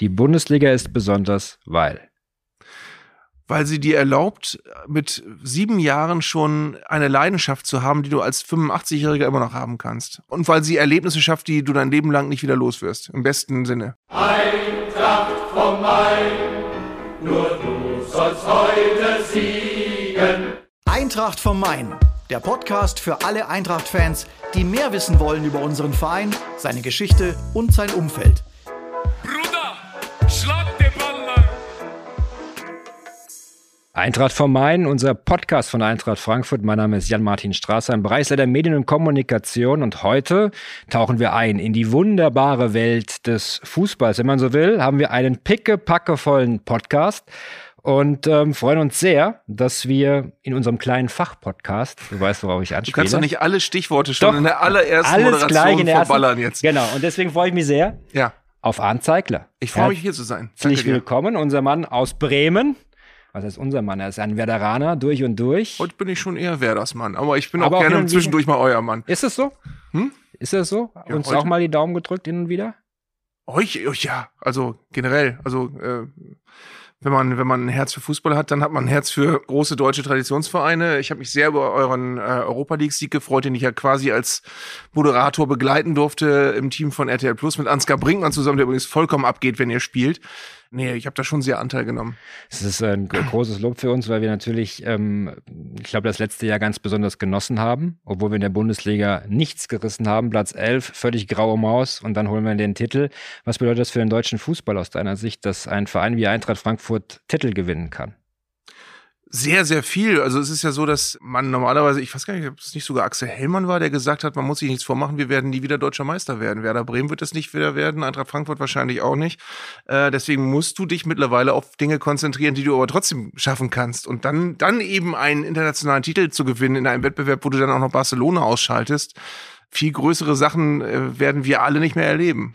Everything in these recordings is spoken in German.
Die Bundesliga ist besonders, weil weil sie dir erlaubt, mit sieben Jahren schon eine Leidenschaft zu haben, die du als 85-Jähriger immer noch haben kannst. Und weil sie Erlebnisse schafft, die du dein Leben lang nicht wieder los wirst. Im besten Sinne. Eintracht vom Main, nur du sollst heute siegen. Eintracht vom Main, der Podcast für alle Eintracht-Fans, die mehr wissen wollen über unseren Verein, seine Geschichte und sein Umfeld. Eintracht vom Main, unser Podcast von Eintracht Frankfurt. Mein Name ist Jan-Martin Strasser, im Bereichsleiter Medien und Kommunikation. Und heute tauchen wir ein in die wunderbare Welt des Fußballs. Wenn man so will, haben wir einen pickepackevollen Podcast und ähm, freuen uns sehr, dass wir in unserem kleinen Fachpodcast, du weißt, worauf ich anspiele. Du kannst doch nicht alle Stichworte schon doch, in der allerersten alles Moderation gleich in der verballern ersten, jetzt. Genau, und deswegen freue ich mich sehr Ja, auf Arndt Zeigler. ich freue mich hier zu sein. Herzlich willkommen, unser Mann aus Bremen. Was heißt unser Mann? Er ist ein Werderaner durch und durch. Heute bin ich schon eher Werders Mann, aber ich bin Aber auch auch gerne zwischendurch mal euer Mann. Ist es so? Hm? Ist das so? Ja, Uns heute- auch mal die Daumen gedrückt hin und wieder? Euch, euch ja, also generell, also äh, wenn man wenn man ein Herz für Fußball hat, dann hat man ein Herz für große deutsche Traditionsvereine. Ich habe mich sehr über euren äh, Europa League Sieg gefreut, den ich ja quasi als Moderator begleiten durfte im Team von RTL Plus mit Ansgar Brinkmann zusammen, der übrigens vollkommen abgeht, wenn ihr spielt. Nee, ich habe da schon sehr Anteil genommen. Es ist ein großes Lob für uns, weil wir natürlich, ähm, ich glaube, das letzte Jahr ganz besonders genossen haben, obwohl wir in der Bundesliga nichts gerissen haben. Platz 11, völlig graue Maus und dann holen wir den Titel. Was bedeutet das für den deutschen Fußball aus deiner Sicht, dass ein Verein wie Eintracht Frankfurt Titel gewinnen kann? Sehr, sehr viel. Also es ist ja so, dass man normalerweise, ich weiß gar nicht, ob es nicht sogar Axel Hellmann war, der gesagt hat, man muss sich nichts vormachen, wir werden nie wieder deutscher Meister werden. Werder Bremen wird es nicht wieder werden, Eintracht Frankfurt wahrscheinlich auch nicht. Äh, deswegen musst du dich mittlerweile auf Dinge konzentrieren, die du aber trotzdem schaffen kannst. Und dann, dann eben einen internationalen Titel zu gewinnen in einem Wettbewerb, wo du dann auch noch Barcelona ausschaltest. Viel größere Sachen äh, werden wir alle nicht mehr erleben.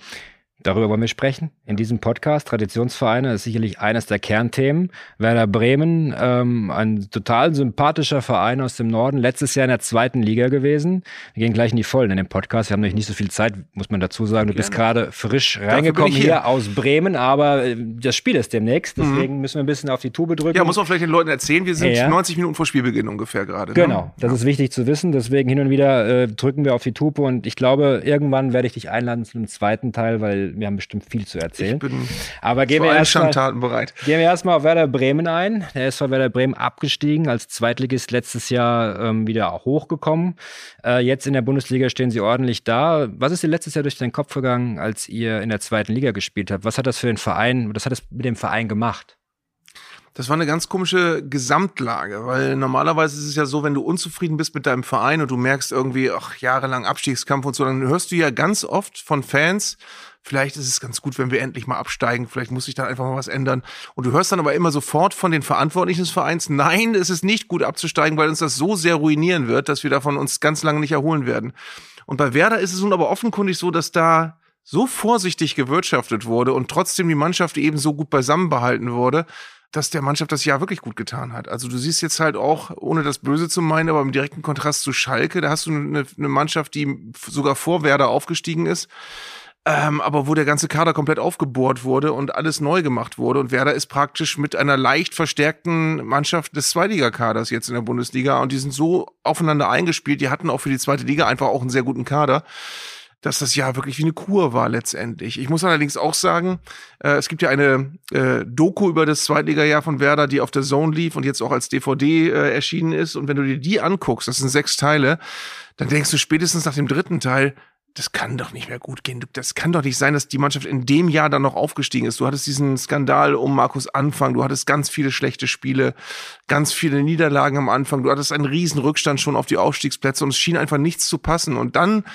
Darüber wollen wir sprechen. In diesem Podcast, Traditionsvereine, ist sicherlich eines der Kernthemen. Werder Bremen, ähm, ein total sympathischer Verein aus dem Norden, letztes Jahr in der zweiten Liga gewesen. Wir gehen gleich in die Vollen in dem Podcast. Wir haben nämlich nicht so viel Zeit, muss man dazu sagen. Du bist gerade frisch reingekommen bin ich hier. hier. aus Bremen, aber äh, das Spiel ist demnächst. Deswegen müssen wir ein bisschen auf die Tube drücken. Ja, muss man vielleicht den Leuten erzählen, wir sind Ja. 90 Minuten vor Spielbeginn ungefähr gerade. Genau, Ne? das ist wichtig zu wissen. Deswegen hin und wieder äh, drücken wir auf die Tube und ich glaube, irgendwann werde ich dich einladen zu einem zweiten Teil, weil wir haben bestimmt viel zu erzählen. Ich bin Aber gehen wir allen erst mal, Schandtaten bereit. Gehen wir erstmal auf Werder Bremen ein. Der ist von Werder Bremen abgestiegen, als Zweitligist letztes Jahr ähm, wieder hochgekommen. Äh, jetzt in der Bundesliga stehen sie ordentlich da. Was ist dir letztes Jahr durch den Kopf gegangen, als ihr in der zweiten Liga gespielt habt? Was hat das für den Verein, was hat das mit dem Verein gemacht? Das war eine ganz komische Gesamtlage, weil normalerweise ist es ja so, wenn du unzufrieden bist mit deinem Verein und du merkst irgendwie, ach, jahrelang Abstiegskampf und so, dann hörst du ja ganz oft von Fans, vielleicht ist es ganz gut, wenn wir endlich mal absteigen, vielleicht muss sich dann einfach mal was ändern. Und du hörst dann aber immer sofort von den Verantwortlichen des Vereins, nein, es ist nicht gut abzusteigen, weil uns das so sehr ruinieren wird, dass wir davon uns ganz lange nicht erholen werden. Und bei Werder ist es nun aber offenkundig so, dass da so vorsichtig gewirtschaftet wurde und trotzdem die Mannschaft eben so gut beisammen behalten wurde, dass der Mannschaft das Jahr wirklich gut getan hat. Also du siehst jetzt halt auch, ohne das Böse zu meinen, aber im direkten Kontrast zu Schalke, da hast du eine, eine Mannschaft, die sogar vor Werder aufgestiegen ist, ähm, aber wo der ganze Kader komplett aufgebohrt wurde und alles neu gemacht wurde. Und Werder ist praktisch mit einer leicht verstärkten Mannschaft des Zweitligakaders jetzt in der Bundesliga und die sind so aufeinander eingespielt. Die hatten auch für die zweite Liga einfach auch einen sehr guten Kader dass das Jahr wirklich wie eine Kur war letztendlich. Ich muss allerdings auch sagen, äh, es gibt ja eine äh, Doku über das Zweitliga-Jahr von Werder, die auf der Zone lief und jetzt auch als DVD äh, erschienen ist. Und wenn du dir die anguckst, das sind sechs Teile, dann denkst du spätestens nach dem dritten Teil, das kann doch nicht mehr gut gehen. Das kann doch nicht sein, dass die Mannschaft in dem Jahr dann noch aufgestiegen ist. Du hattest diesen Skandal um Markus Anfang, du hattest ganz viele schlechte Spiele, ganz viele Niederlagen am Anfang, du hattest einen riesen Rückstand schon auf die Aufstiegsplätze und es schien einfach nichts zu passen. Und dann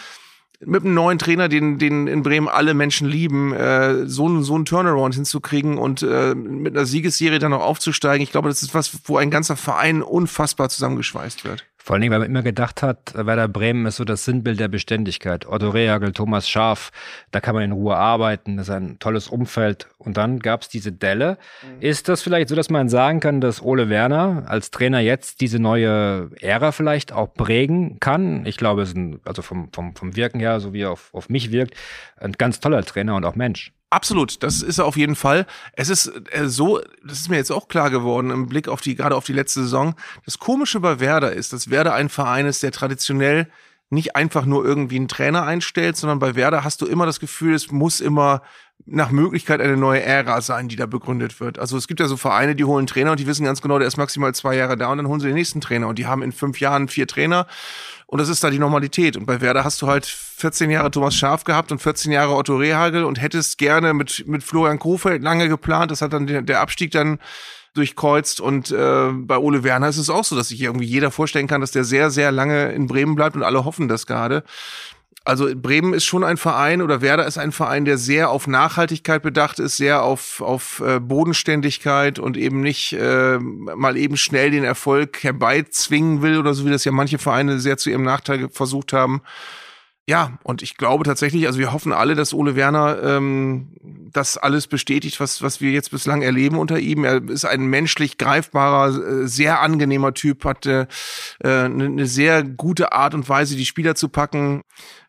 mit einem neuen Trainer, den, den in Bremen alle Menschen lieben, äh, so, einen- so einen Turnaround hinzukriegen und äh, mit einer Siegesserie dann noch aufzusteigen, ich glaube, das ist was, wo ein ganzer Verein unfassbar zusammengeschweißt wird. Vor allen Dingen, weil man immer gedacht hat, Werder Bremen ist so das Sinnbild der Beständigkeit. Otto Rehagel, Thomas Schaf, da kann man in Ruhe arbeiten, das ist ein tolles Umfeld. Und dann gab es diese Delle. Ist das vielleicht so, dass man sagen kann, dass Ole Werner als Trainer jetzt diese neue Ära vielleicht auch prägen kann? Ich glaube, es ist ein, also vom, vom, vom Wirken her, so wie er auf, auf mich wirkt, ein ganz toller Trainer und auch Mensch. Absolut, das ist er auf jeden Fall. Es ist äh, so, das ist mir jetzt auch klar geworden im Blick auf die, gerade auf die letzte Saison. Das Komische bei Werder ist, dass Werder ein Verein ist, der traditionell nicht einfach nur irgendwie einen Trainer einstellt, sondern bei Werder hast du immer das Gefühl, es muss immer nach Möglichkeit eine neue Ära sein, die da begründet wird. Also es gibt ja so Vereine, die holen Trainer und die wissen ganz genau, der ist maximal zwei Jahre da und dann holen sie den nächsten Trainer und die haben in fünf Jahren vier Trainer und das ist da die Normalität. Und bei Werder hast du halt 14 Jahre Thomas Schaf gehabt und 14 Jahre Otto Rehagel und hättest gerne mit, mit Florian Kofeld lange geplant. Das hat dann der, der Abstieg dann durchkreuzt. Und äh, bei Ole Werner ist es auch so, dass sich irgendwie jeder vorstellen kann, dass der sehr, sehr lange in Bremen bleibt und alle hoffen das gerade. Also Bremen ist schon ein Verein oder Werder ist ein Verein, der sehr auf Nachhaltigkeit bedacht ist, sehr auf, auf äh, Bodenständigkeit und eben nicht äh, mal eben schnell den Erfolg herbeizwingen will oder so, wie das ja manche Vereine sehr zu ihrem Nachteil versucht haben. Ja, und ich glaube tatsächlich, also wir hoffen alle, dass Ole Werner ähm, das alles bestätigt, was, was wir jetzt bislang erleben unter ihm. Er ist ein menschlich greifbarer, äh, sehr angenehmer Typ, hat äh, eine sehr gute Art und Weise, die Spieler zu packen.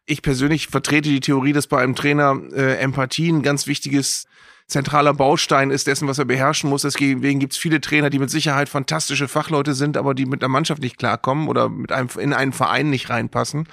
Ich persönlich vertrete die Theorie, dass bei einem Trainer äh, Empathie ein ganz wichtiges zentraler Baustein ist dessen, was er beherrschen muss. Deswegen gibt es viele Trainer, die mit Sicherheit fantastische Fachleute sind, aber die mit einer Mannschaft nicht klarkommen oder mit einem, in einen Verein nicht reinpassen.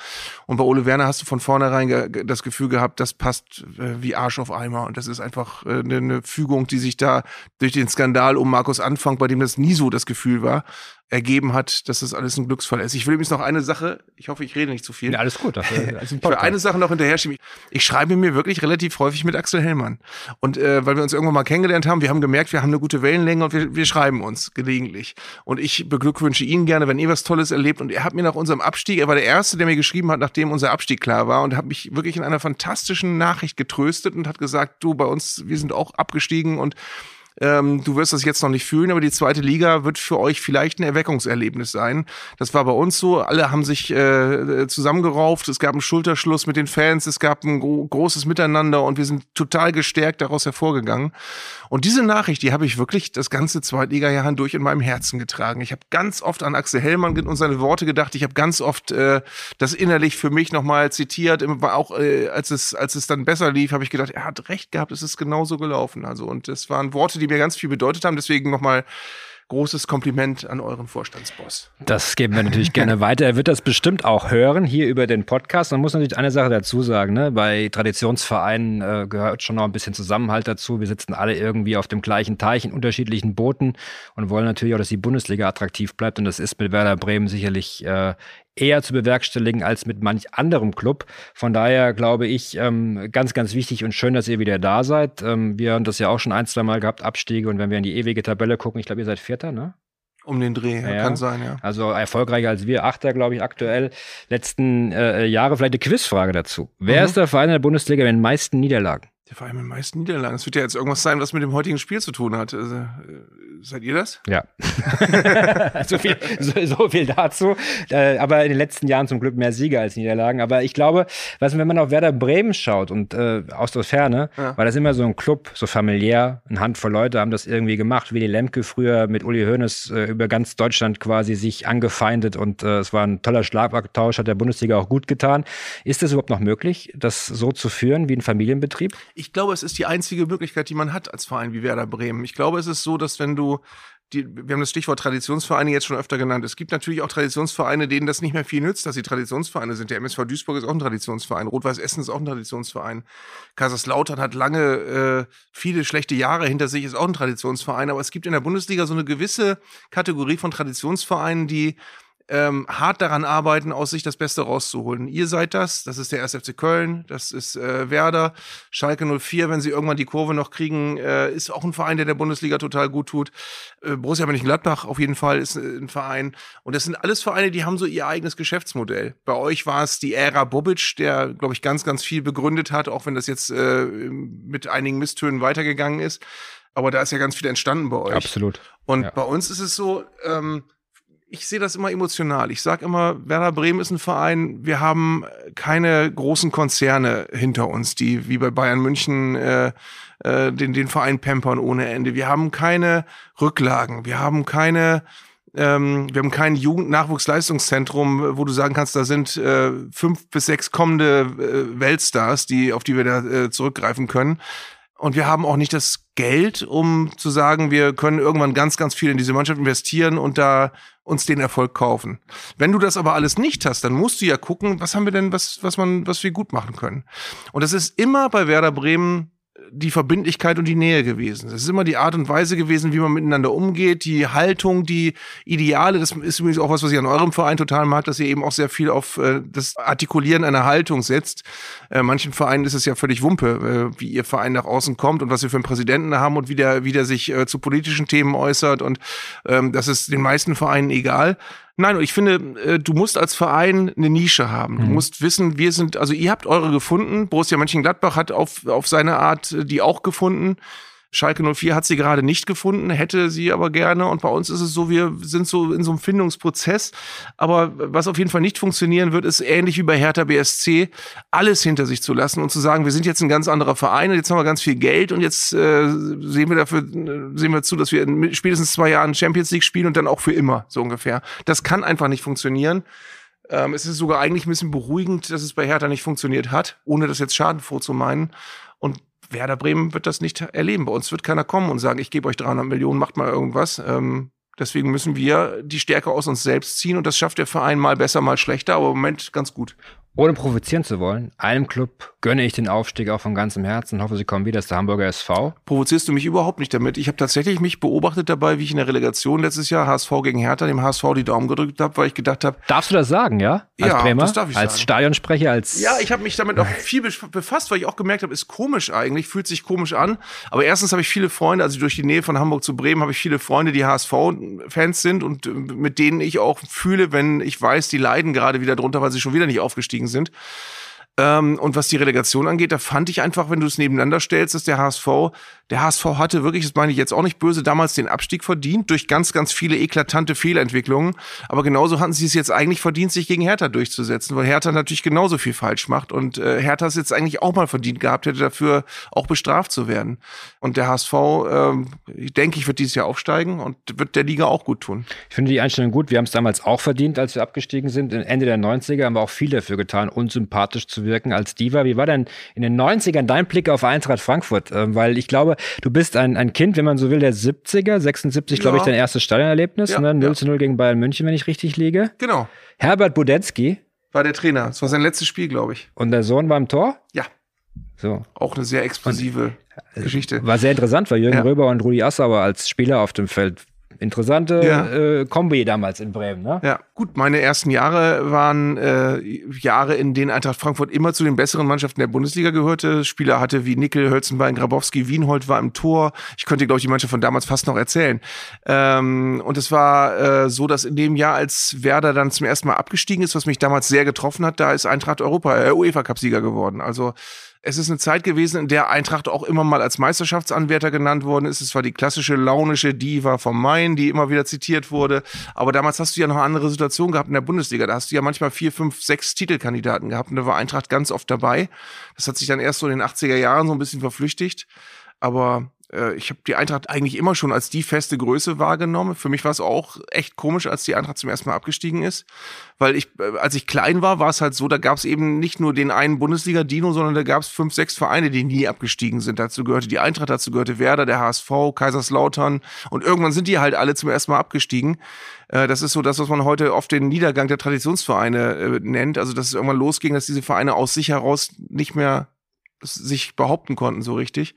Und bei Ole Werner hast du von vornherein das Gefühl gehabt, das passt äh, wie Arsch auf Eimer. Und das ist einfach äh, eine, eine Fügung, die sich da durch den Skandal um Markus Anfang, bei dem das nie so das Gefühl war, ergeben hat, dass das alles ein Glücksfall ist. Ich will übrigens noch eine Sache, ich hoffe, ich rede nicht zu viel. Ja, alles gut. Dafür, also ich will eine Sache noch hinterher schieben. Ich schreibe mir wirklich relativ häufig mit Axel Hellmann. Und äh, weil wir uns irgendwann mal kennengelernt haben, wir haben gemerkt, wir haben eine gute Wellenlänge und wir, wir schreiben uns gelegentlich. Und ich beglückwünsche ihn gerne, wenn ihr was Tolles erlebt. Und er hat mir nach unserem Abstieg, er war der Erste, der mir geschrieben hat, nachdem unser Abstieg klar war und hat mich wirklich in einer fantastischen Nachricht getröstet und hat gesagt, du, bei uns, wir sind auch abgestiegen und ähm, du wirst das jetzt noch nicht fühlen, aber die zweite Liga wird für euch vielleicht ein Erweckungserlebnis sein. Das war bei uns so. Alle haben sich äh, zusammengerauft. Es gab einen Schulterschluss mit den Fans. Es gab ein gro großes Miteinander und wir sind total gestärkt daraus hervorgegangen. Und diese Nachricht, die habe ich wirklich das ganze Zweitliga-Jahr hindurch in meinem Herzen getragen. Ich habe ganz oft an Axel Hellmann und seine Worte gedacht. Ich habe ganz oft äh, das innerlich für mich nochmal zitiert. Auch äh, als es als es dann besser lief, habe ich gedacht, er hat recht gehabt. Es ist genauso gelaufen. Also und es waren Worte, die mir ganz viel bedeutet haben. Deswegen nochmal großes Kompliment an euren Vorstandsboss. Das geben wir natürlich gerne weiter. Er wird das bestimmt auch hören hier über den Podcast. Man muss natürlich eine Sache dazu sagen. Ne? Bei Traditionsvereinen äh, gehört schon noch ein bisschen Zusammenhalt dazu. Wir sitzen alle irgendwie auf dem gleichen Teich in unterschiedlichen Booten und wollen natürlich auch, dass die Bundesliga attraktiv bleibt. Und das ist mit Werder Bremen sicherlich äh, eher zu bewerkstelligen als mit manch anderem Club. Von daher glaube ich, ähm, ganz, ganz wichtig und schön, dass ihr wieder da seid. Ähm, wir haben das ja auch schon ein, zwei Mal gehabt, Abstiege. Und wenn wir in die ewige Tabelle gucken, ich glaube, ihr seid Vierter, ne? Um den Dreh, ja, kann sein, ja. Also erfolgreicher als wir, Achter, glaube ich, aktuell. Letzten äh, Jahre vielleicht eine Quizfrage dazu. Wer mhm. ist der Verein in der Bundesliga mit den meisten Niederlagen? Der Verein mit den meisten Niederlagen. Es wird ja jetzt irgendwas sein, was mit dem heutigen Spiel zu tun hat. Also, äh, seid ihr das? Ja. so, viel, so, so, viel dazu. Äh, aber in den letzten Jahren zum Glück mehr Sieger als Niederlagen. Aber ich glaube, was, wenn man auf Werder Bremen schaut und äh, aus der Ferne, ja. war das immer so ein Club, so familiär. Eine Handvoll Leute haben das irgendwie gemacht. Willy Lemke früher mit Uli Hoeneß äh, über ganz Deutschland quasi sich angefeindet und äh, es war ein toller Schlagabtausch, hat der Bundesliga auch gut getan. Ist es überhaupt noch möglich, das so zu führen wie ein Familienbetrieb? Ich glaube, es ist die einzige Möglichkeit, die man hat als Verein wie Werder Bremen. Ich glaube, es ist so, dass wenn du die, wir haben das Stichwort Traditionsvereine jetzt schon öfter genannt. Es gibt natürlich auch Traditionsvereine, denen das nicht mehr viel nützt, dass sie Traditionsvereine sind. Der MSV Duisburg ist auch ein Traditionsverein. Rot-Weiß Essen ist auch ein Traditionsverein. Kaiserslautern hat lange, äh, viele schlechte Jahre hinter sich, ist auch ein Traditionsverein. Aber es gibt in der Bundesliga so eine gewisse Kategorie von Traditionsvereinen, die ähm, hart daran arbeiten, aus sich das Beste rauszuholen. Ihr seid das, das ist der 1. FC Köln, das ist äh, Werder, Schalke 04, wenn sie irgendwann die Kurve noch kriegen, äh, ist auch ein Verein, der der Bundesliga total gut tut. Äh, Borussia Mönchengladbach auf jeden Fall ist äh, ein Verein. Und das sind alles Vereine, die haben so ihr eigenes Geschäftsmodell. Bei euch war es die Ära Bobic, der, glaube ich, ganz, ganz viel begründet hat, auch wenn das jetzt äh, mit einigen Misstönen weitergegangen ist. Aber da ist ja ganz viel entstanden bei euch. Absolut. Und ja. bei uns ist es so, ähm, ich sehe das immer emotional. Ich sage immer, Werder Bremen ist ein Verein, wir haben keine großen Konzerne hinter uns, die wie bei Bayern München äh, äh, den, den Verein pampern ohne Ende. Wir haben keine Rücklagen, wir haben keine ähm, wir haben kein Jugendnachwuchsleistungszentrum, wo du sagen kannst, da sind äh, fünf bis sechs kommende äh, Weltstars, die, auf die wir da äh, zurückgreifen können. Und wir haben auch nicht das Geld, um zu sagen, wir können irgendwann ganz, ganz viel in diese Mannschaft investieren und da uns den Erfolg kaufen. Wenn du das aber alles nicht hast, dann musst du ja gucken, was haben wir denn, was, was man, was wir gut machen können. Und das ist immer bei Werder Bremen die Verbindlichkeit und die Nähe gewesen. Es ist immer die Art und Weise gewesen, wie man miteinander umgeht, die Haltung, die Ideale. Das ist übrigens auch was, was ich an eurem Verein total mag, dass ihr eben auch sehr viel auf äh, das Artikulieren einer Haltung setzt. Äh, manchen Vereinen ist es ja völlig Wumpe, äh, wie ihr Verein nach außen kommt und was ihr für einen Präsidenten haben und wie der, wie der sich äh, zu politischen Themen äußert. Und ähm, das ist den meisten Vereinen egal. Nein, ich finde, äh, du musst als Verein eine Nische haben. Du mhm. musst wissen, wir sind, also ihr habt eure gefunden. Borussia Mönchengladbach hat auf, auf seine Art äh, die auch gefunden. Schalke 04 hat sie gerade nicht gefunden, hätte sie aber gerne. Und bei uns ist es so, wir sind so in so einem Findungsprozess. Aber was auf jeden Fall nicht funktionieren wird, ist ähnlich wie bei Hertha BSC, alles hinter sich zu lassen und zu sagen, wir sind jetzt ein ganz anderer Verein und jetzt haben wir ganz viel Geld und jetzt äh, sehen wir dafür, sehen wir zu, dass wir in spätestens zwei Jahren Champions League spielen und dann auch für immer, so ungefähr. Das kann einfach nicht funktionieren. Ähm, es ist sogar eigentlich ein bisschen beruhigend, dass es bei Hertha nicht funktioniert hat, ohne das jetzt schadenfroh zu meinen. Werder Bremen wird das nicht erleben. Bei uns wird keiner kommen und sagen, ich gebe euch 300 Millionen, macht mal irgendwas. Ähm, deswegen müssen wir die Stärke aus uns selbst ziehen und das schafft der Verein mal besser, mal schlechter, aber im Moment ganz gut ohne provozieren zu wollen, einem Club gönne ich den Aufstieg auch von ganzem Herzen. Hoffe, sie kommen wieder, das ist der Hamburger SV. Provozierst du mich überhaupt nicht damit? Ich habe tatsächlich mich beobachtet dabei, wie ich in der Relegation letztes Jahr HSV gegen Hertha dem HSV die Daumen gedrückt habe, weil ich gedacht habe. Darfst du das sagen, ja? Als ja, Bremer? das darf ich Als sagen. Stadionsprecher, als. Ja, ich habe mich damit auch viel befasst, weil ich auch gemerkt habe, ist komisch eigentlich, fühlt sich komisch an. Aber erstens habe ich viele Freunde, also durch die Nähe von Hamburg zu Bremen habe ich viele Freunde, die HSV-Fans sind und mit denen ich auch fühle, wenn ich weiß, die leiden gerade wieder drunter, weil sie schon wieder nicht aufgestiegen sind. Ähm, und was die Relegation angeht, da fand ich einfach, wenn du es nebeneinander stellst, dass der HSV, der HSV hatte wirklich, das meine ich jetzt auch nicht böse, damals den Abstieg verdient durch ganz, ganz viele eklatante Fehlentwicklungen. Aber genauso hatten sie es jetzt eigentlich verdient, sich gegen Hertha durchzusetzen, weil Hertha natürlich genauso viel falsch macht. Und äh, Hertha es jetzt eigentlich auch mal verdient gehabt, hätte dafür auch bestraft zu werden. Und der HSV, ähm, ich denke ich, wird dieses Jahr aufsteigen und wird der Liga auch gut tun. Ich finde die Einstellung gut. Wir haben es damals auch verdient, als wir abgestiegen sind. Ende der 90er haben wir auch viel dafür getan, unsympathisch zu wirken als Diva. Wie war denn in den 90ern dein Blick auf Eintracht Frankfurt? Ähm, weil ich glaube, du bist ein, ein Kind, wenn man so will, der 70er, 76, ja. glaube ich, dein erstes Stadionerlebnis. Ja, ne? 0 ja. zu 0 gegen Bayern München, wenn ich richtig liege. Genau. Herbert Budetsky. War der Trainer. Das war sein letztes Spiel, glaube ich. Und der Sohn war im Tor? Ja. So. Auch eine sehr explosive und, Geschichte. War sehr interessant, weil Jürgen ja. Röber und Rudi Assauer als Spieler auf dem Feld Interessante ja. äh, Kombi damals in Bremen, ne? Ja, gut, meine ersten Jahre waren äh, Jahre, in denen Eintracht Frankfurt immer zu den besseren Mannschaften der Bundesliga gehörte. Spieler hatte wie Nickel, Hölzenbein, Grabowski, Wienhold war im Tor. Ich könnte, glaube ich, die Mannschaft von damals fast noch erzählen. Ähm, und es war äh, so, dass in dem Jahr, als Werder dann zum ersten Mal abgestiegen ist, was mich damals sehr getroffen hat, da ist Eintracht Europa, äh, UEFA Cup Sieger geworden. Also es ist eine Zeit gewesen, in der Eintracht auch immer mal als Meisterschaftsanwärter genannt worden ist. Es war die klassische launische Diva vom Main, die immer wieder zitiert wurde. Aber damals hast du ja noch eine andere Situation gehabt in der Bundesliga. Da hast du ja manchmal vier, fünf, sechs Titelkandidaten gehabt und da war Eintracht ganz oft dabei. Das hat sich dann erst so in den 80er Jahren so ein bisschen verflüchtigt. Aber äh, ich habe die Eintracht eigentlich immer schon als die feste Größe wahrgenommen. Für mich war es auch echt komisch, als die Eintracht zum ersten Mal abgestiegen ist. Weil ich, äh, als ich klein war, war es halt so, da gab es eben nicht nur den einen Bundesliga-Dino, sondern da gab es fünf, sechs Vereine, die nie abgestiegen sind. Dazu gehörte die Eintracht, dazu gehörte Werder, der HSV, Kaiserslautern. Und irgendwann sind die halt alle zum ersten Mal abgestiegen. Äh, das ist so das, was man heute oft den Niedergang der Traditionsvereine nennt. Also, dass es irgendwann losging, dass diese Vereine aus sich heraus nicht mehr sich behaupten konnten so richtig.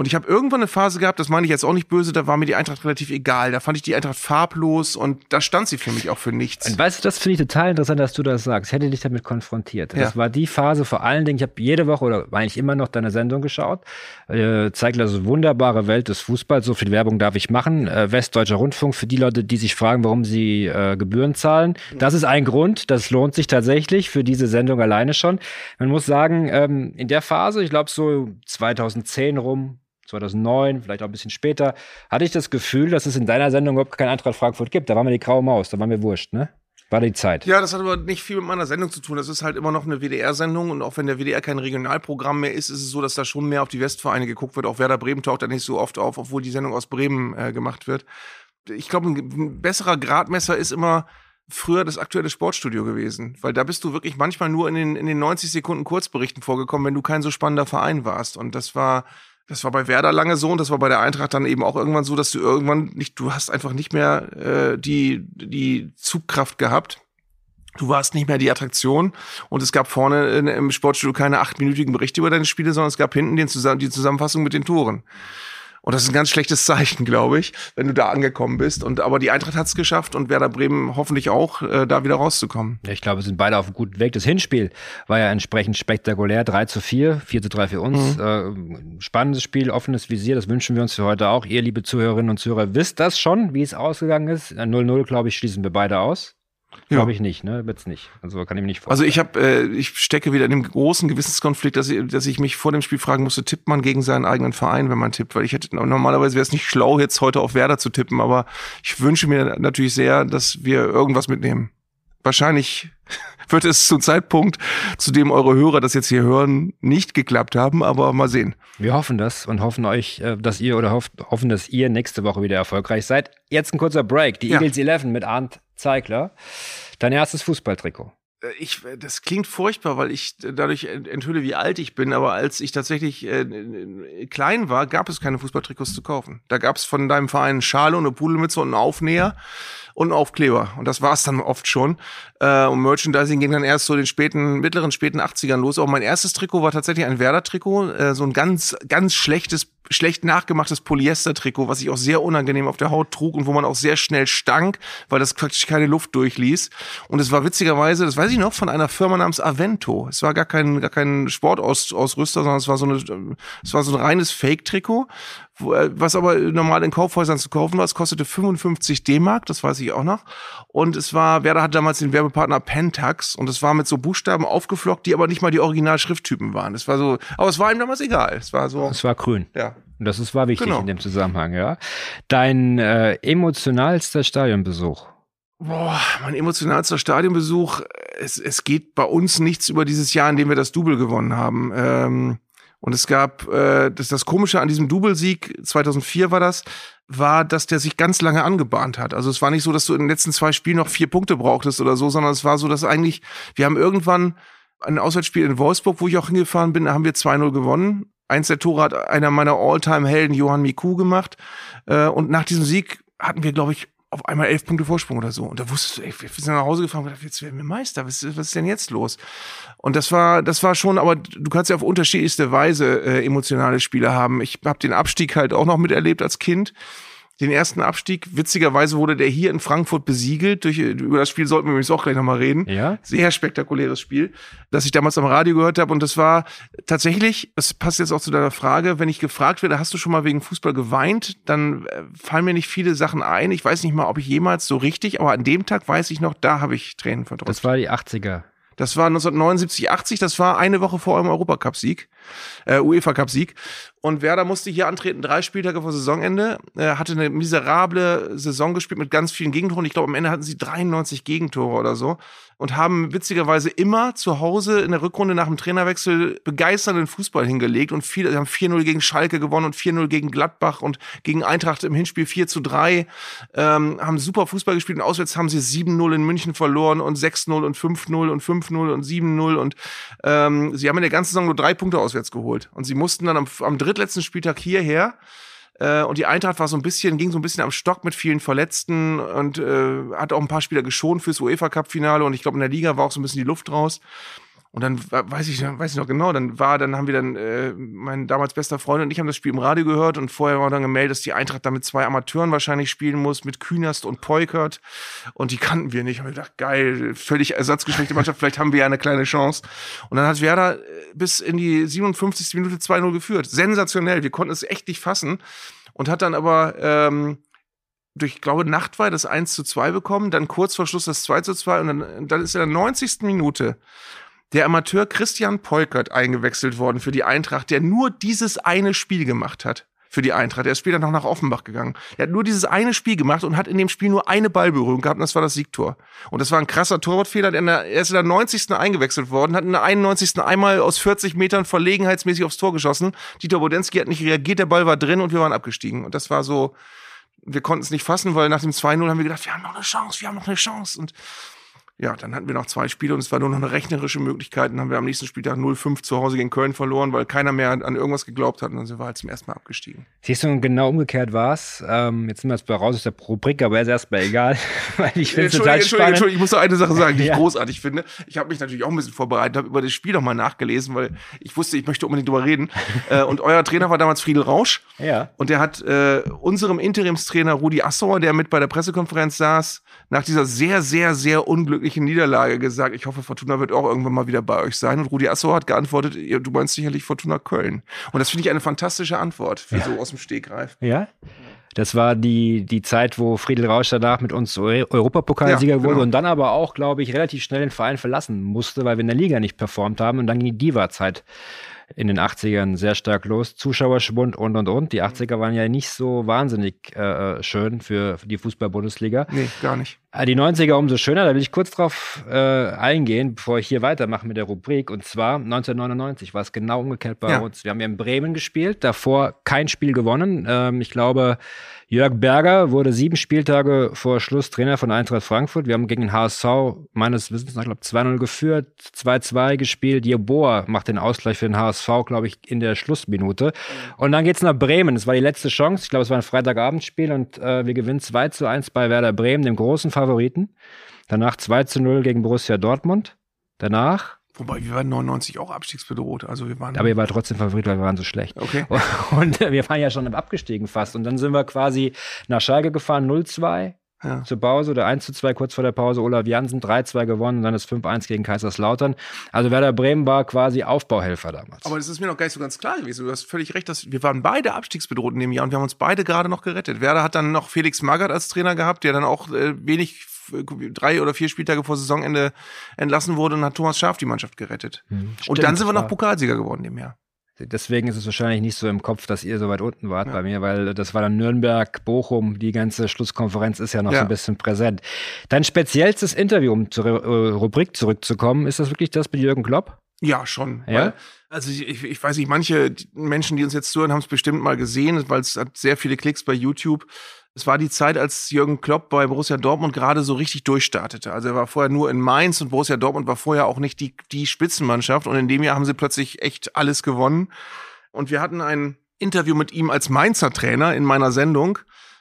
Und ich habe irgendwann eine Phase gehabt, das meine ich jetzt auch nicht böse, da war mir die Eintracht relativ egal. Da fand ich die Eintracht farblos und da stand sie für mich auch für nichts. Und weißt du, das finde ich total interessant, dass du das sagst. Ich hätte dich damit konfrontiert. Das ja. war die Phase vor allen Dingen, ich habe jede Woche oder eigentlich immer noch deine Sendung geschaut. Äh, zeigt also wunderbare Welt des Fußballs. So viel Werbung darf ich machen. Äh, Westdeutscher Rundfunk für die Leute, die sich fragen, warum sie äh, Gebühren zahlen. Das ist ein Grund. Das lohnt sich tatsächlich für diese Sendung alleine schon. Man muss sagen, ähm, in der Phase, ich glaube so 2010 rum, 2009, vielleicht auch ein bisschen später, hatte ich das Gefühl, dass es in deiner Sendung überhaupt kein Eintracht Frankfurt gibt. Da waren wir die graue Maus, da waren wir wurscht, ne? War die Zeit. Ja, das hat aber nicht viel mit meiner Sendung zu tun. Das ist halt immer noch eine WDR-Sendung und auch wenn der WDR kein Regionalprogramm mehr ist, ist es so, dass da schon mehr auf die Westvereine geguckt wird. Auch Werder Bremen taucht da nicht so oft auf, obwohl die Sendung aus Bremen äh, gemacht wird. Ich glaube, ein besserer Gradmesser ist immer, früher das aktuelle Sportstudio gewesen, weil da bist du wirklich manchmal nur in den, in den 90 Sekunden Kurzberichten vorgekommen, wenn du kein so spannender Verein warst. Und das war Das war bei Werder lange so und das war bei der Eintracht dann eben auch irgendwann so, dass du irgendwann nicht, du hast einfach nicht mehr äh, die, die Zugkraft gehabt. Du warst nicht mehr die Attraktion und es gab vorne in, im Sportstudio keine achtminütigen Berichte über deine Spiele, sondern es gab hinten den Zusammen die Zusammenfassung mit den Toren. Und das ist ein ganz schlechtes Zeichen, glaube ich, wenn du da angekommen bist. Und aber die Eintracht hat es geschafft und Werder Bremen hoffentlich auch, äh, da wieder rauszukommen. Ja, ich glaube, wir sind beide auf einem guten Weg. Das Hinspiel war ja entsprechend spektakulär. 3 zu 4, 4 zu 3 für uns. Mhm. Äh, spannendes Spiel, offenes Visier, das wünschen wir uns für heute auch. Ihr, liebe Zuhörerinnen und Zuhörer, wisst das schon, wie es ausgegangen ist. 0-0, glaube ich, schließen wir beide aus. Glaube ich nicht, ne? Wird's nicht. Also kann ich mir nicht vorstellen. Also ich habe, äh, ich stecke wieder in dem großen Gewissenskonflikt, dass ich, dass ich mich vor dem Spiel fragen musste, tippt man gegen seinen eigenen Verein, wenn man tippt? Weil ich hätte normalerweise wäre es nicht schlau, jetzt heute auf Werder zu tippen, aber ich wünsche mir natürlich sehr, dass wir irgendwas mitnehmen. Wahrscheinlich wird es zum Zeitpunkt, zu dem eure Hörer das jetzt hier hören, nicht geklappt haben, aber mal sehen. Wir hoffen das und hoffen euch, äh, dass ihr oder hoffen, dass ihr nächste Woche wieder erfolgreich seid. Jetzt ein kurzer Break. Die ja. Eagles 11 mit Arndt Zeigler. Dein erstes Fußballtrikot. Äh, ich, äh, das klingt furchtbar, weil ich dadurch enthülle, wie alt ich bin. Aber als ich tatsächlich äh, klein war, gab es keine Fußballtrikots zu kaufen. Da gab es von deinem Verein Schale und eine Pudelmütze und einen Aufnäher und einen Aufkleber. Und das war es dann oft schon. Äh, und Merchandising ging dann erst so den späten, mittleren, späten 80ern los. Auch mein erstes Trikot war tatsächlich ein Werder-Trikot. Äh, so ein ganz, ganz schlechtes schlecht nachgemachtes Polyester-Trikot, was ich auch sehr unangenehm auf der Haut trug und wo man auch sehr schnell stank, weil das praktisch keine Luft durchließ. Und es war witzigerweise, das weiß ich noch, von einer Firma namens Avento. Es war gar kein, gar kein Sportausrüster, sondern es war so eine, es war so ein reines Fake-Trikot, was aber normal in Kaufhäusern zu kaufen war. Es kostete 55 D-Mark, das weiß ich auch noch. Und es war, Werder hat damals den Werbepartner Pentax und es war mit so Buchstaben aufgeflockt, die aber nicht mal die Original-Schrifttypen waren. Es war so, aber es war ihm damals egal. Es war so. Es war grün. Ja. Und das ist, war wichtig genau. in dem Zusammenhang, ja. Dein äh, emotionalster Stadionbesuch. Boah, mein emotionalster Stadionbesuch, es, es geht bei uns nichts über dieses Jahr, in dem wir das Double gewonnen haben. Ähm, und es gab, äh, das, das Komische an diesem Doublesieg, 2004 war das, war, dass der sich ganz lange angebahnt hat. Also es war nicht so, dass du in den letzten zwei Spielen noch vier Punkte brauchtest oder so, sondern es war so, dass eigentlich, wir haben irgendwann ein Auswärtsspiel in Wolfsburg, wo ich auch hingefahren bin, da haben wir 2-0 gewonnen. Eins der Tore hat einer meiner All-Time-Helden, Johann Miku, gemacht. Äh, und nach diesem Sieg hatten wir, glaube ich, auf einmal elf Punkte Vorsprung oder so. Und da wusstest du, ey, wir sind nach Hause gefahren und gedacht, jetzt werden wir Meister. Was, was ist denn jetzt los? Und das war, das war schon, aber du kannst ja auf unterschiedlichste Weise äh, emotionale Spiele haben. Ich habe den Abstieg halt auch noch miterlebt als Kind den ersten Abstieg. Witzigerweise wurde der hier in Frankfurt besiegelt. Durch, über das Spiel sollten wir übrigens auch gleich nochmal reden. Ja. Sehr spektakuläres Spiel, das ich damals am Radio gehört habe. Und das war tatsächlich, das passt jetzt auch zu deiner Frage, wenn ich gefragt werde, hast du schon mal wegen Fußball geweint, dann äh, fallen mir nicht viele Sachen ein. Ich weiß nicht mal, ob ich jemals so richtig, aber an dem Tag weiß ich noch, da habe ich Tränen verdrückt. Das war die 80er. Das war 1979, 80, das war eine Woche vor eurem Europacup-Sieg, äh, UEFA-Cup-Sieg. Und Werder musste hier antreten, drei Spieltage vor Saisonende, äh, hatte eine miserable Saison gespielt mit ganz vielen Gegentoren. Ich glaube, am Ende hatten sie 93 Gegentore oder so und haben witzigerweise immer zu Hause in der Rückrunde nach dem Trainerwechsel begeisternden Fußball hingelegt und viele haben 4-0 gegen Schalke gewonnen und 4-0 gegen Gladbach und gegen Eintracht im Hinspiel 4 zu 3. Ähm, haben super Fußball gespielt und auswärts haben sie 7-0 in München verloren und 6-0 und 5-0 und 5-0 und 7-0 und ähm, sie haben in der ganzen Saison nur drei Punkte auswärts geholt und sie mussten dann am, am drittletzten Spieltag hierher äh, und die Eintracht war so ein bisschen, ging so ein bisschen am Stock mit vielen Verletzten und äh, hat auch ein paar Spieler geschont fürs UEFA-Cup-Finale und ich glaube, in der Liga war auch so ein bisschen die Luft raus. Und dann weiß ich, weiß ich noch genau, dann war, dann haben wir dann, äh, mein damals bester Freund und ich haben das Spiel im Radio gehört und vorher war dann gemeldet, dass die Eintracht da mit zwei Amateuren wahrscheinlich spielen muss, mit Künast und Peukert. Und die kannten wir nicht. Haben wir gedacht, geil, völlig ersatzgeschwächte Mannschaft, vielleicht haben wir ja eine kleine Chance. Und dann hat Werder äh, bis in die 57. Minute 2-0 geführt. Sensationell, wir konnten es echt nicht fassen. Und hat dann aber, ähm, durch, ich glaube, Nachtweih das 1 zu 2 bekommen, dann kurz vor Schluss das 2 zu 2 und dann, dann ist in der 90. Minute der Amateur Christian Polkert eingewechselt worden für die Eintracht, der nur dieses eine Spiel gemacht hat für die Eintracht. Er ist später noch nach Offenbach gegangen. Er hat nur dieses eine Spiel gemacht und hat in dem Spiel nur eine Ballberührung gehabt und das war das Siegtor. Und das war ein krasser Torwartfehler. Er ist in der 90. eingewechselt worden, hat in der 91. einmal aus 40 Metern verlegenheitsmäßig aufs Tor geschossen. Dieter Bodensky hat nicht reagiert, der Ball war drin und wir waren abgestiegen. Und das war so, wir konnten es nicht fassen, weil nach dem 2-0 haben wir gedacht, wir haben noch eine Chance, wir haben noch eine Chance. Und ja, dann hatten wir noch zwei Spiele und es war nur noch eine rechnerische Möglichkeit. Dann haben wir am nächsten Spieltag 0-5 zu Hause gegen Köln verloren, weil keiner mehr an irgendwas geglaubt hat und dann sind wir halt zum ersten Mal abgestiegen. Siehst du, genau umgekehrt war's. Ähm, jetzt sind wir jetzt bei raus aus der Rubrik, aber ist erstmal egal. weil ich finde es total Entschuldigung, spannend. Entschuldigung, ich muss noch eine Sache sagen, die Ja. ich großartig finde. Ich habe mich natürlich auch ein bisschen vorbereitet, habe über das Spiel nochmal nachgelesen, weil ich wusste, ich möchte unbedingt drüber reden. äh, und euer Trainer war damals Friedel Rausch. Ja. Und der hat äh, unserem Interimstrainer Rudi Assauer, der mit bei der Pressekonferenz saß, nach dieser sehr, sehr, sehr unglücklichen Niederlage gesagt, ich hoffe, Fortuna wird auch irgendwann mal wieder bei euch sein. Und Rudi Assauer hat geantwortet, du meinst sicherlich Fortuna Köln. Und das finde ich eine fantastische Antwort für so aus dem Stegreif. Ja. Das war die, die Zeit, wo Friedel Rausch danach mit uns Eu- Europapokalsieger Ja, wurde genau. und dann aber auch, glaube ich, relativ schnell den Verein verlassen musste, weil wir in der Liga nicht performt haben und dann ging die Diva-Zeit in den 80ern sehr stark los. Zuschauerschwund und und und. Die 80er waren ja nicht so wahnsinnig äh, schön für die Fußball-Bundesliga. Nee, gar nicht. Äh, Die 90er umso schöner, da will ich kurz drauf äh, eingehen, bevor ich hier weitermache mit der Rubrik. Und zwar 1999 war es genau umgekehrt bei Ja. uns. Wir haben ja in Bremen gespielt, davor kein Spiel gewonnen. Ähm, ich glaube, Jörg Berger wurde sieben Spieltage vor Schluss Trainer von Eintracht Frankfurt. Wir haben gegen den HSV meines Wissens nach, glaube 2-0 geführt, 2-2 gespielt. Jeboa macht den Ausgleich für den HSV, glaube ich, in der Schlussminute. Und dann geht's nach Bremen. Das war die letzte Chance. Ich glaube, es war ein Freitagabendspiel und äh, wir gewinnen 2 zu 1 bei Werder Bremen, dem großen Favoriten. Danach 2 zu 0 gegen Borussia Dortmund. Danach, Wobei, wir waren 99 auch abstiegsbedroht. Also wir waren. aber ihr wart trotzdem Favorit, weil wir waren so schlecht. okay. Und wir waren ja schon abgestiegen fast. Und dann sind wir quasi nach Schalke gefahren, 0-2 Ja. zur Pause oder 1-2 kurz vor der Pause. Olaf Jansen 3-2 gewonnen und dann das 5-1 gegen Kaiserslautern. Also Werder Bremen war quasi Aufbauhelfer damals. Aber das ist mir noch gar nicht so ganz klar gewesen. Du hast völlig recht, dass wir waren beide abstiegsbedroht in dem Jahr und wir haben uns beide gerade noch gerettet. Werder hat dann noch Felix Magath als Trainer gehabt, der dann auch äh, wenig drei oder vier Spieltage vor Saisonende entlassen wurde und hat Thomas Schaf die Mannschaft gerettet. und Hm. Stimmt, dann sind wir noch Pokalsieger geworden im Jahr. Deswegen ist es wahrscheinlich nicht so im Kopf, dass ihr so weit unten wart bei mir, weil das war dann Nürnberg, Bochum, die ganze Schlusskonferenz ist ja noch Ja. so ein bisschen präsent. Dein speziellstes Interview, um zur äh, Rubrik zurückzukommen, ist das wirklich das mit Jürgen Klopp? Ja, schon. Ja? Weil, also ich, ich, ich weiß nicht, manche Menschen, die uns jetzt zuhören, haben es bestimmt mal gesehen, weil es hat sehr viele Klicks bei YouTube. Es war die Zeit, als Jürgen Klopp bei Borussia Dortmund gerade so richtig durchstartete. Also er war vorher nur in Mainz und Borussia Dortmund war vorher auch nicht die, die Spitzenmannschaft. Und in dem Jahr haben sie plötzlich echt alles gewonnen. Und wir hatten ein Interview mit ihm als Mainzer Trainer in meiner Sendung.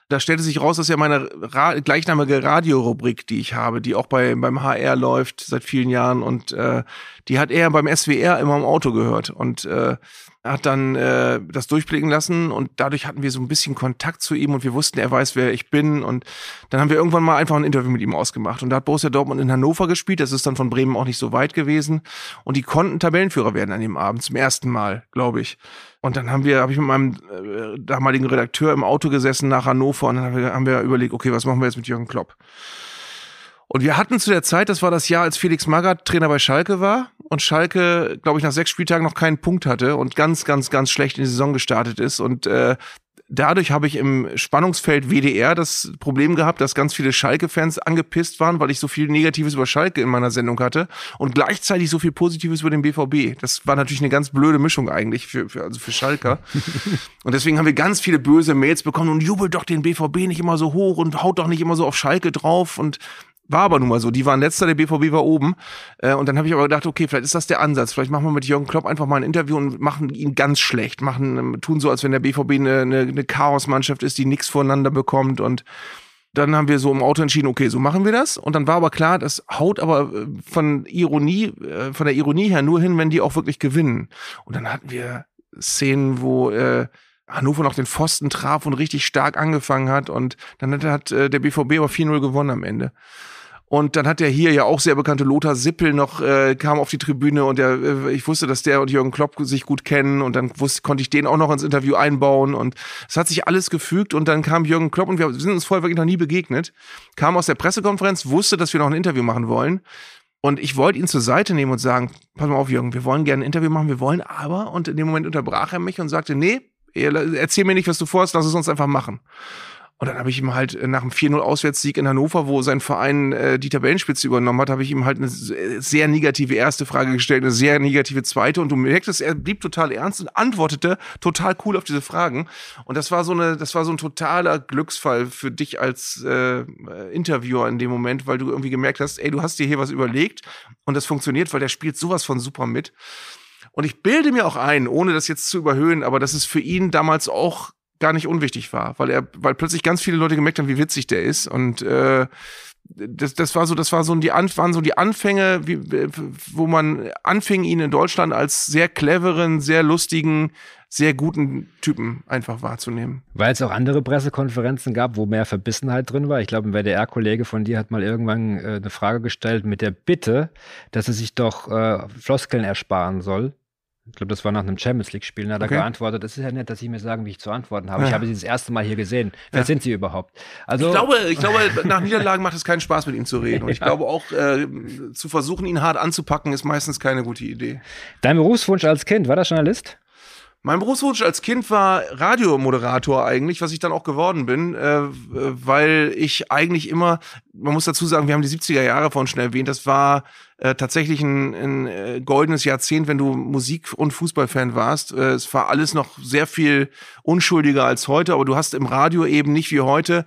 Da stellte sich raus, dass ja meine Ra gleichnamige Radiorubrik, die ich habe, die auch bei, beim HR läuft seit vielen Jahren und äh, die hat er beim SWR immer im Auto gehört und äh, hat dann äh, das durchblicken lassen und dadurch hatten wir so ein bisschen Kontakt zu ihm und wir wussten, er weiß, wer ich bin und dann haben wir irgendwann mal einfach ein Interview mit ihm ausgemacht und da hat Borussia Dortmund in Hannover gespielt, das ist dann von Bremen auch nicht so weit gewesen und die konnten Tabellenführer werden an dem Abend zum ersten Mal, glaube ich. Und dann haben wir, habe ich mit meinem äh, damaligen Redakteur im Auto gesessen nach Hannover und dann haben wir, haben wir überlegt, okay, was machen wir jetzt mit Jürgen Klopp? Und wir hatten zu der Zeit, das war das Jahr, als Felix Magath Trainer bei Schalke war und Schalke, glaube ich, nach sechs Spieltagen noch keinen Punkt hatte und ganz, ganz, ganz schlecht in die Saison gestartet ist. Und äh, dadurch habe ich im Spannungsfeld WDR das Problem gehabt, dass ganz viele Schalke-Fans angepisst waren, weil ich so viel Negatives über Schalke in meiner Sendung hatte und gleichzeitig so viel Positives über den BVB. Das war natürlich eine ganz blöde Mischung eigentlich für, für also für Schalker. und deswegen haben wir ganz viele böse Mails bekommen und jubelt doch den BVB nicht immer so hoch und haut doch nicht immer so auf Schalke drauf und war aber nun mal so. Die waren letzter, der BVB war oben. Äh, und dann habe ich aber gedacht, okay, vielleicht ist das der Ansatz. Vielleicht machen wir mit Jürgen Klopp einfach mal ein Interview und machen ihn ganz schlecht. Machen, ähm, tun so, als wenn der BVB eine, eine, eine Chaosmannschaft ist, die nichts voneinander bekommt. Und dann haben wir so im Auto entschieden, okay, so machen wir das. Und dann war aber klar, das haut aber äh, von Ironie, äh, von der Ironie her nur hin, wenn die auch wirklich gewinnen. Und dann hatten wir Szenen, wo äh, Hannover noch den Pfosten traf und richtig stark angefangen hat. Und dann hat, hat äh, der BVB aber 4-0 gewonnen am Ende. Und dann hat der hier ja auch sehr bekannte Lothar Sippel noch, äh, kam auf die Tribüne und der, äh, ich wusste, dass der und Jürgen Klopp sich gut kennen und dann wusste, konnte ich den auch noch ins Interview einbauen und es hat sich alles gefügt und dann kam Jürgen Klopp und wir sind uns vorher wirklich noch nie begegnet, kam aus der Pressekonferenz, wusste, dass wir noch ein Interview machen wollen und ich wollte ihn zur Seite nehmen und sagen, pass mal auf Jürgen, wir wollen gerne ein Interview machen, wir wollen aber und in dem Moment unterbrach er mich und sagte, nee, erzähl mir nicht, was du vorhast, lass es uns einfach machen. Und dann habe ich ihm halt äh, nach dem 4-0 Auswärtssieg in Hannover, wo sein Verein äh, die Tabellenspitze übernommen hat, habe ich ihm halt eine sehr negative erste Frage gestellt, eine sehr negative zweite. Und du merkst, er blieb total ernst und antwortete total cool auf diese Fragen. Und das war so eine, das war so ein totaler Glücksfall für dich als äh, Interviewer in dem Moment, weil du irgendwie gemerkt hast, ey, du hast dir hier was überlegt und das funktioniert, weil der spielt sowas von super mit. Und ich bilde mir auch ein, ohne das jetzt zu überhöhen, aber dass es für ihn damals auch gar nicht unwichtig war, weil er, weil plötzlich ganz viele Leute gemerkt haben, wie witzig der ist und äh, das, das war so, das war so die waren so die Anfänge, wie, wo man anfing, ihn in Deutschland als sehr cleveren, sehr lustigen, sehr guten Typen einfach wahrzunehmen. Weil es auch andere Pressekonferenzen gab, wo mehr Verbissenheit drin war. Ich glaube, ein WDR-Kollege von dir hat mal irgendwann äh, eine Frage gestellt mit der Bitte, dass er sich doch äh, Floskeln ersparen soll ich glaube, das war nach einem Champions League-Spiel, da hat okay. er geantwortet, es ist ja nett, dass Sie mir sagen, wie ich zu antworten habe. Ja. Ich habe Sie das erste Mal hier gesehen. Wer ja. sind Sie überhaupt? Also, ich glaube, ich glaube, nach Niederlagen macht es keinen Spaß, mit ihm zu reden. Und ich glaube auch, äh, zu versuchen, ihn hart anzupacken, ist meistens keine gute Idee. Dein Berufswunsch als Kind, war das Journalist? Mein Berufswunsch als Kind war Radiomoderator eigentlich, was ich dann auch geworden bin, äh, weil ich eigentlich immer, man muss dazu sagen, wir haben die 70er Jahre vorhin schon erwähnt, das war äh, tatsächlich ein, ein äh, goldenes Jahrzehnt, wenn du Musik- und Fußballfan warst. Äh, es war alles noch sehr viel unschuldiger als heute, aber du hast im Radio eben nicht wie heute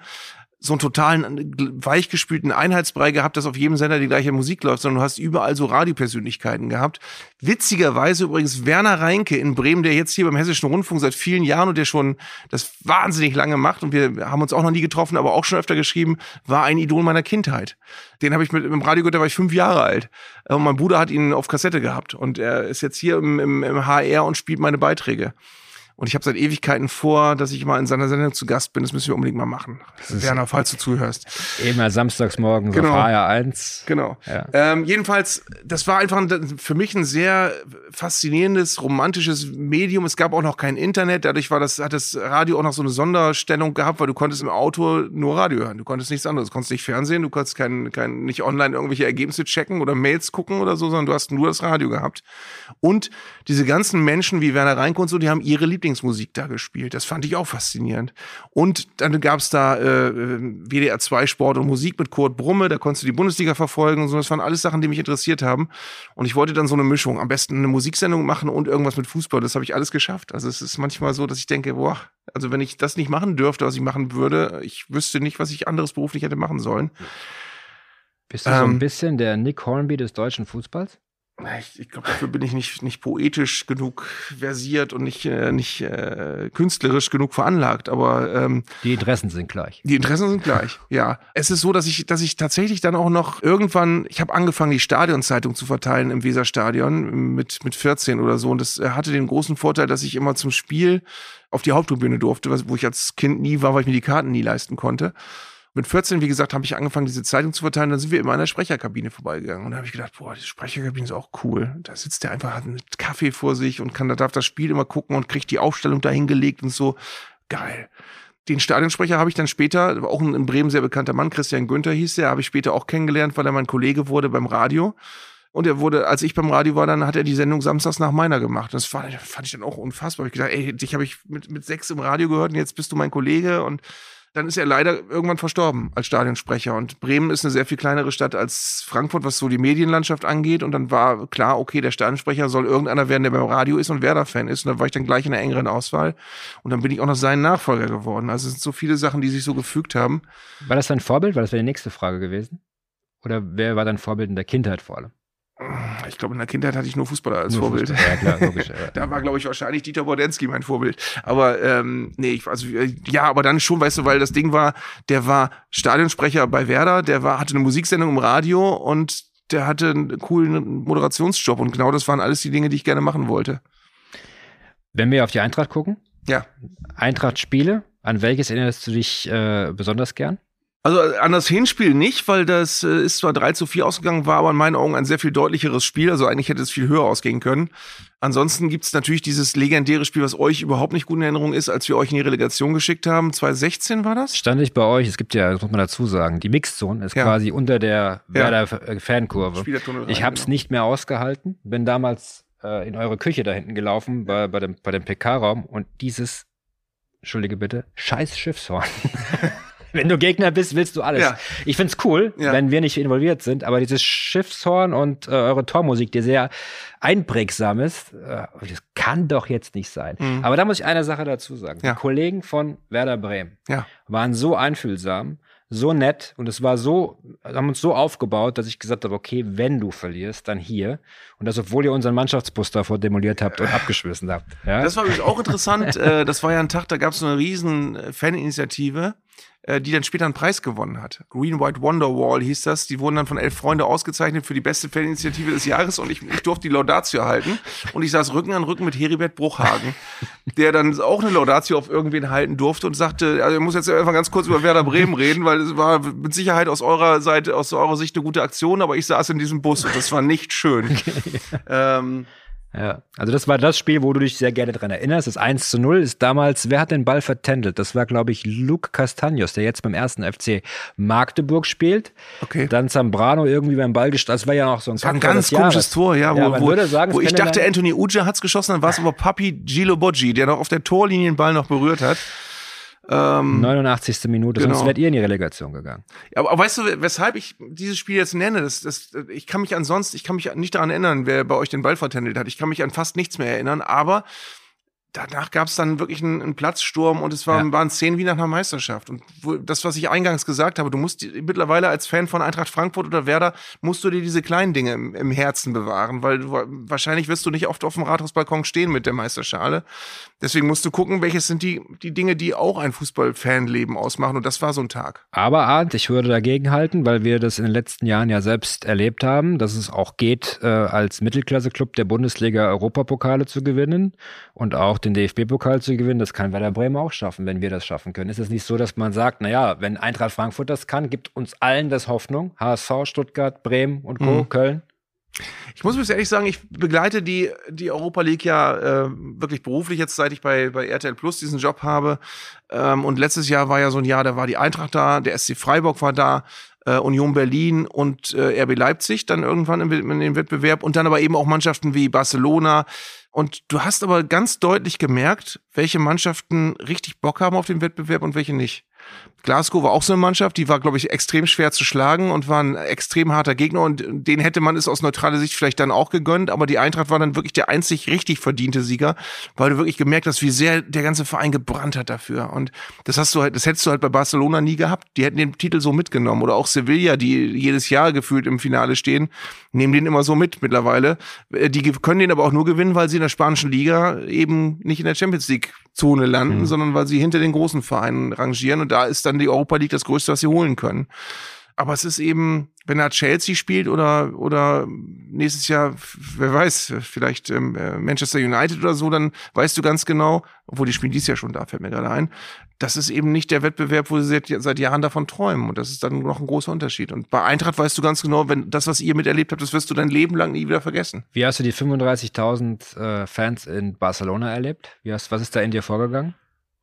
so einen totalen weichgespülten Einheitsbrei gehabt, dass auf jedem Sender die gleiche Musik läuft, sondern du hast überall so Radiopersönlichkeiten gehabt. Witzigerweise übrigens Werner Reinke in Bremen, der jetzt hier beim Hessischen Rundfunk seit vielen Jahren und der schon das wahnsinnig lange macht und wir haben uns auch noch nie getroffen, aber auch schon öfter geschrieben, war ein Idol meiner Kindheit. Den habe ich mit im Radio gehört, da war ich fünf Jahre alt. Und mein Bruder hat ihn auf Kassette gehabt und er ist jetzt hier im, im, im HR und spielt meine Beiträge. Und ich habe seit Ewigkeiten vor, dass ich mal in seiner Sendung zu Gast bin. Das müssen wir unbedingt mal machen. Werner, falls du zuhörst. Immer samstags morgens genau. auf HR1. Genau. Ja. Ähm, jedenfalls, das war einfach für mich ein sehr faszinierendes, romantisches Medium. Es gab auch noch kein Internet. Dadurch war das, hat das Radio auch noch so eine Sonderstellung gehabt, weil du konntest im Auto nur Radio hören. Du konntest nichts anderes. Du konntest nicht Fernsehen, du konntest kein, kein, nicht online irgendwelche Ergebnisse checken oder Mails gucken oder so, sondern du hast nur das Radio gehabt. Und diese ganzen Menschen wie Werner Reinke und so, die haben ihre Lieblings Lieblingsmusik da gespielt. Das fand ich auch faszinierend. Und dann gab es da äh, WDR 2 Sport und Musik mit Kurt Brumme, da konntest du die Bundesliga verfolgen und so. Das waren alles Sachen, die mich interessiert haben. Und ich wollte dann so eine Mischung, am besten eine Musiksendung machen und irgendwas mit Fußball. Das habe ich alles geschafft. Also es ist manchmal so, dass ich denke, boah, also wenn ich das nicht machen dürfte, was ich machen würde, ich wüsste nicht, was ich anderes beruflich hätte machen sollen. Bist du ähm, so ein ähm, bisschen der Nick Hornby des deutschen Fußballs? Ich, ich glaube, dafür bin ich nicht, nicht poetisch genug versiert und nicht, äh, nicht äh, künstlerisch genug veranlagt. Aber ähm, die Interessen sind gleich. Die Interessen sind gleich, ja. Es ist so, dass ich, dass ich tatsächlich dann auch noch irgendwann, ich habe angefangen, die Stadionzeitung zu verteilen im Weserstadion mit, mit 14 oder so. Und das äh, hatte den großen Vorteil, dass ich immer zum Spiel auf die Haupttribüne durfte, wo ich als Kind nie war, weil ich mir die Karten nie leisten konnte. Mit 14, wie gesagt, habe ich angefangen, diese Zeitung zu verteilen. Dann sind wir immer in der Sprecherkabine vorbeigegangen. Und da habe ich gedacht, boah, die Sprecherkabine ist auch cool. Da sitzt der einfach, hat einen Kaffee vor sich und kann, da darf das Spiel immer gucken und kriegt die Aufstellung dahingelegt und so. Geil. Den Stadionsprecher habe ich dann später, auch ein in Bremen sehr bekannter Mann, Christian Günther hieß der, habe ich später auch kennengelernt, weil er mein Kollege wurde beim Radio. Und er wurde, als ich beim Radio war, dann hat er die Sendung samstags nach meiner gemacht. Das fand, fand ich dann auch unfassbar. Ich gedacht, ey, dich habe ich mit, mit sechs im Radio gehört und jetzt bist du mein Kollege und dann ist er leider irgendwann verstorben als Stadionsprecher. Und Bremen ist eine sehr viel kleinere Stadt als Frankfurt, was so die Medienlandschaft angeht. Und dann war klar, okay, der Stadionsprecher soll irgendeiner werden, der beim Radio ist und Werder-Fan ist. Und dann war ich dann gleich in der engeren Auswahl. Und dann bin ich auch noch sein Nachfolger geworden. Also es sind so viele Sachen, die sich so gefügt haben. War das dein Vorbild? War das die nächste Frage gewesen? Oder wer war dein Vorbild in der Kindheit vor allem? Ich glaube, in der Kindheit hatte ich nur Fußballer als nur Vorbild. Fußball. Ja, klar, logisch, ja. da war, glaube ich, wahrscheinlich Dieter Bordensky mein Vorbild. Aber ähm, nee, ich, also ja, aber dann schon, weißt du, weil das Ding war, der war Stadionsprecher bei Werder, der war, hatte eine Musiksendung im Radio und der hatte einen coolen Moderationsjob und genau das waren alles die Dinge, die ich gerne machen wollte. Wenn wir auf die Eintracht gucken? Ja. Eintracht-Spiele, an welches erinnerst du dich äh, besonders gern? Also an das Hinspiel nicht, weil das äh, ist zwar 3 zu 4 ausgegangen, war aber in meinen Augen ein sehr viel deutlicheres Spiel. Also eigentlich hätte es viel höher ausgehen können. Ansonsten gibt es natürlich dieses legendäre Spiel, was euch überhaupt nicht gut in Erinnerung ist, als wir euch in die Relegation geschickt haben. 2016 war das? Stand ich bei euch. Es gibt ja, das muss man dazu sagen, die Mixzone ist ja. quasi unter der Werder-Fankurve. Ja. Ich habe es genau. nicht mehr ausgehalten. Bin damals äh, in eure Küche da hinten gelaufen, bei, bei dem, bei dem PK-Raum und dieses entschuldige bitte, scheiß Schiffshorn. wenn du Gegner bist, willst du alles. Ja. Ich find's cool, Ja. wenn wir nicht involviert sind, aber dieses Schiffshorn und äh, eure Tormusik, die sehr einprägsam ist, äh, das kann doch jetzt nicht sein. Aber da muss ich eine Sache dazu sagen. Mhm. Ja. Die Kollegen von Werder Bremen waren so einfühlsam, so nett und es war so, haben uns so aufgebaut, dass ich gesagt habe, okay, wenn du verlierst, dann hier. Und das, obwohl ihr unseren Mannschaftsbus davor demoliert habt und abgeschmissen habt. Ja? Das war übrigens auch interessant. äh, das war ja ein Tag, da gab es so eine riesen äh, Faninitiative, äh, die dann später einen Preis gewonnen hat. Green White Wonderwall hieß das. Die wurden dann von elf Freunde ausgezeichnet für die beste Faninitiative des Jahres und ich, ich durfte die Laudatio halten. Und ich saß Rücken an Rücken mit Heribert Bruchhagen, der dann auch eine Laudatio auf irgendwen halten durfte und sagte, also ich muss jetzt einfach ganz kurz über Werder Bremen reden, weil es war mit Sicherheit aus eurer Seite, aus eurer Sicht eine gute Aktion, aber ich saß in diesem Bus und das war nicht schön. ähm, Ja, also das war das Spiel, wo du dich sehr gerne dran erinnerst. Das 1 zu 0 ist damals, wer hat den Ball vertändelt? Das war, glaube ich, Luke Castaños, der jetzt beim ersten FC Magdeburg spielt. Okay. Dann Zambrano irgendwie beim Ball gestartet. Das war ja noch so ein Das war ein ganz komisches. Tor, ja, wo, ja wo, sagen, wo es ich dachte, Anthony Uja hat's geschossen, dann war es aber Papi Gilo Boggi, der noch auf der Torlinie den Ball noch berührt hat. Ähm, 89. Minute, Genau. sonst wärt ihr in die Relegation gegangen. aber, aber weißt du, weshalb ich dieses Spiel jetzt nenne? Das, das, ich kann mich ansonsten, ich kann mich nicht daran erinnern, wer bei euch den Ball vertändelt hat. Ich kann mich an fast nichts mehr erinnern, aber danach gab es dann wirklich einen, einen Platzsturm und es waren, Ja. waren Szenen wie nach einer Meisterschaft. Und wo, das, was ich eingangs gesagt habe, du musst mittlerweile als Fan von Eintracht Frankfurt oder Werder, musst du dir diese kleinen Dinge im, im Herzen bewahren, weil du, wahrscheinlich wirst du nicht oft auf dem Rathausbalkon stehen mit der Meisterschale. Deswegen musst du gucken, welches sind die, die Dinge, die auch ein Fußballfanleben ausmachen. Und das war so ein Tag. Aber Arndt, ich würde dagegen halten, weil wir das in den letzten Jahren ja selbst erlebt haben, dass es auch geht, äh, als Mittelklasse-Club der Bundesliga Europapokale zu gewinnen und auch den DFB-Pokal zu gewinnen. Das kann Werder Bremen auch schaffen, wenn wir das schaffen können. Ist es nicht so, dass man sagt, naja, wenn Eintracht Frankfurt das kann, gibt uns allen das Hoffnung. HSV, Stuttgart, Bremen und Co., Mhm. Köln. Ich muss mir ehrlich sagen, ich begleite die, die Europa League ja äh, wirklich beruflich jetzt, seit ich bei, bei RTL Plus diesen Job habe. Ähm, und letztes Jahr war ja so ein Jahr, da war die Eintracht da, der SC Freiburg war da, äh, Union Berlin und äh, RB Leipzig dann irgendwann im, in dem Wettbewerb und dann aber eben auch Mannschaften wie Barcelona. Und du hast aber ganz deutlich gemerkt, welche Mannschaften richtig Bock haben auf den Wettbewerb und welche nicht. Glasgow war auch so eine Mannschaft, die war, glaube ich, extrem schwer zu schlagen und war ein extrem harter Gegner und den hätte man es aus neutraler Sicht vielleicht dann auch gegönnt, aber die Eintracht war dann wirklich der einzig richtig verdiente Sieger, weil du wirklich gemerkt hast, wie sehr der ganze Verein gebrannt hat dafür und das hast du halt, das hättest du halt bei Barcelona nie gehabt. Die hätten den Titel so mitgenommen oder auch Sevilla, die jedes Jahr gefühlt im Finale stehen, nehmen den immer so mit mittlerweile. Äh, Die können den aber auch nur gewinnen, weil sie in der spanischen Liga eben nicht in der Champions League Zone landen, sondern weil sie hinter den großen Vereinen rangieren und da ist dann die Europa League das Größte, was sie holen können. Aber es ist eben, wenn er Chelsea spielt oder, oder nächstes Jahr, wer weiß, vielleicht ähm, äh, Manchester United oder so, dann weißt du ganz genau, obwohl die spielen dies Jahr schon da, fällt mir gerade ein, das ist eben nicht der Wettbewerb, wo sie seit, seit Jahren davon träumen. Und das ist dann noch ein großer Unterschied. Und bei Eintracht weißt du ganz genau, wenn das, was ihr miterlebt habt, das wirst du dein Leben lang nie wieder vergessen. Wie hast du die 35.000 äh, Fans in Barcelona erlebt? Wie hast, was ist da in dir vorgegangen?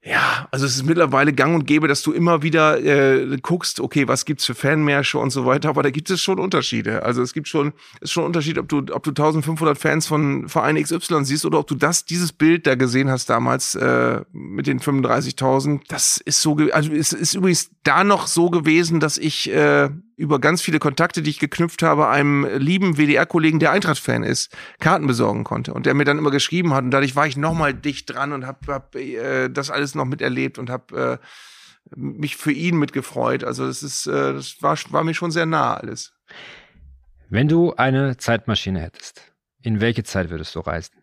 Ja, also es ist mittlerweile gang und gäbe, dass du immer wieder äh, guckst, okay, was gibt's für Fanmärsche und so weiter, aber da gibt es schon Unterschiede. Also es gibt schon, ist schon ein Unterschied, ob du, ob du 1500 Fans von Verein XY siehst oder ob du das, dieses Bild da gesehen hast damals äh, mit den 35.000. Das ist so, also es ist übrigens da noch so gewesen, dass ich äh, über ganz viele Kontakte, die ich geknüpft habe, einem lieben WDR-Kollegen, der Eintracht-Fan ist, Karten besorgen konnte und der mir dann immer geschrieben hat und dadurch war ich noch mal dicht dran und habe hab, äh, das alles noch miterlebt und habe äh, mich für ihn mitgefreut. Also das ist, äh, das war, war mir schon sehr nah alles. Wenn du eine Zeitmaschine hättest, in welche Zeit würdest du reisen?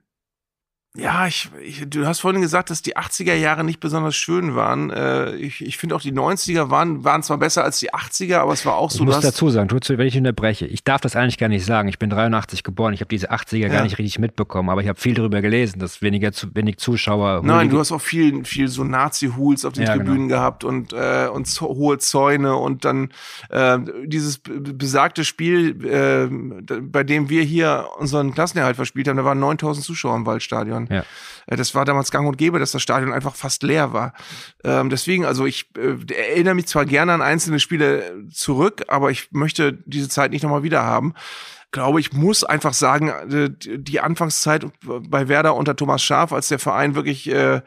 Ja, ich, ich, du hast vorhin gesagt, dass die 80er Jahre nicht besonders schön waren. Äh, ich ich finde auch die 90er waren, waren zwar besser als die 80er, aber es war auch Ich so, muss dass dazu sagen, tu zu, wenn ich unterbreche, ich darf das eigentlich gar nicht sagen. Ich bin 83 geboren, ich habe diese 80er Ja. gar nicht richtig mitbekommen, aber ich habe viel darüber gelesen, dass weniger zu, wenig Zuschauer. Nein, du hast auch viel, viel so Nazi-Hools auf den Ja, Tribünen gehabt und, äh, und hohe Zäune und dann äh, dieses besagte Spiel, äh, bei dem wir hier unseren Klassenerhalt verspielt haben, da waren 9000 Zuschauer im Waldstadion. Ja. Äh, das war damals gang und gäbe, dass das Stadion einfach fast leer war. Ähm, deswegen, also ich äh, erinnere mich zwar gerne an einzelne Spiele zurück, aber ich möchte diese Zeit nicht nochmal wieder haben. Glaube ich, muss einfach sagen, äh, die Anfangszeit bei Werder unter Thomas Schaaf, als der Verein wirklich äh,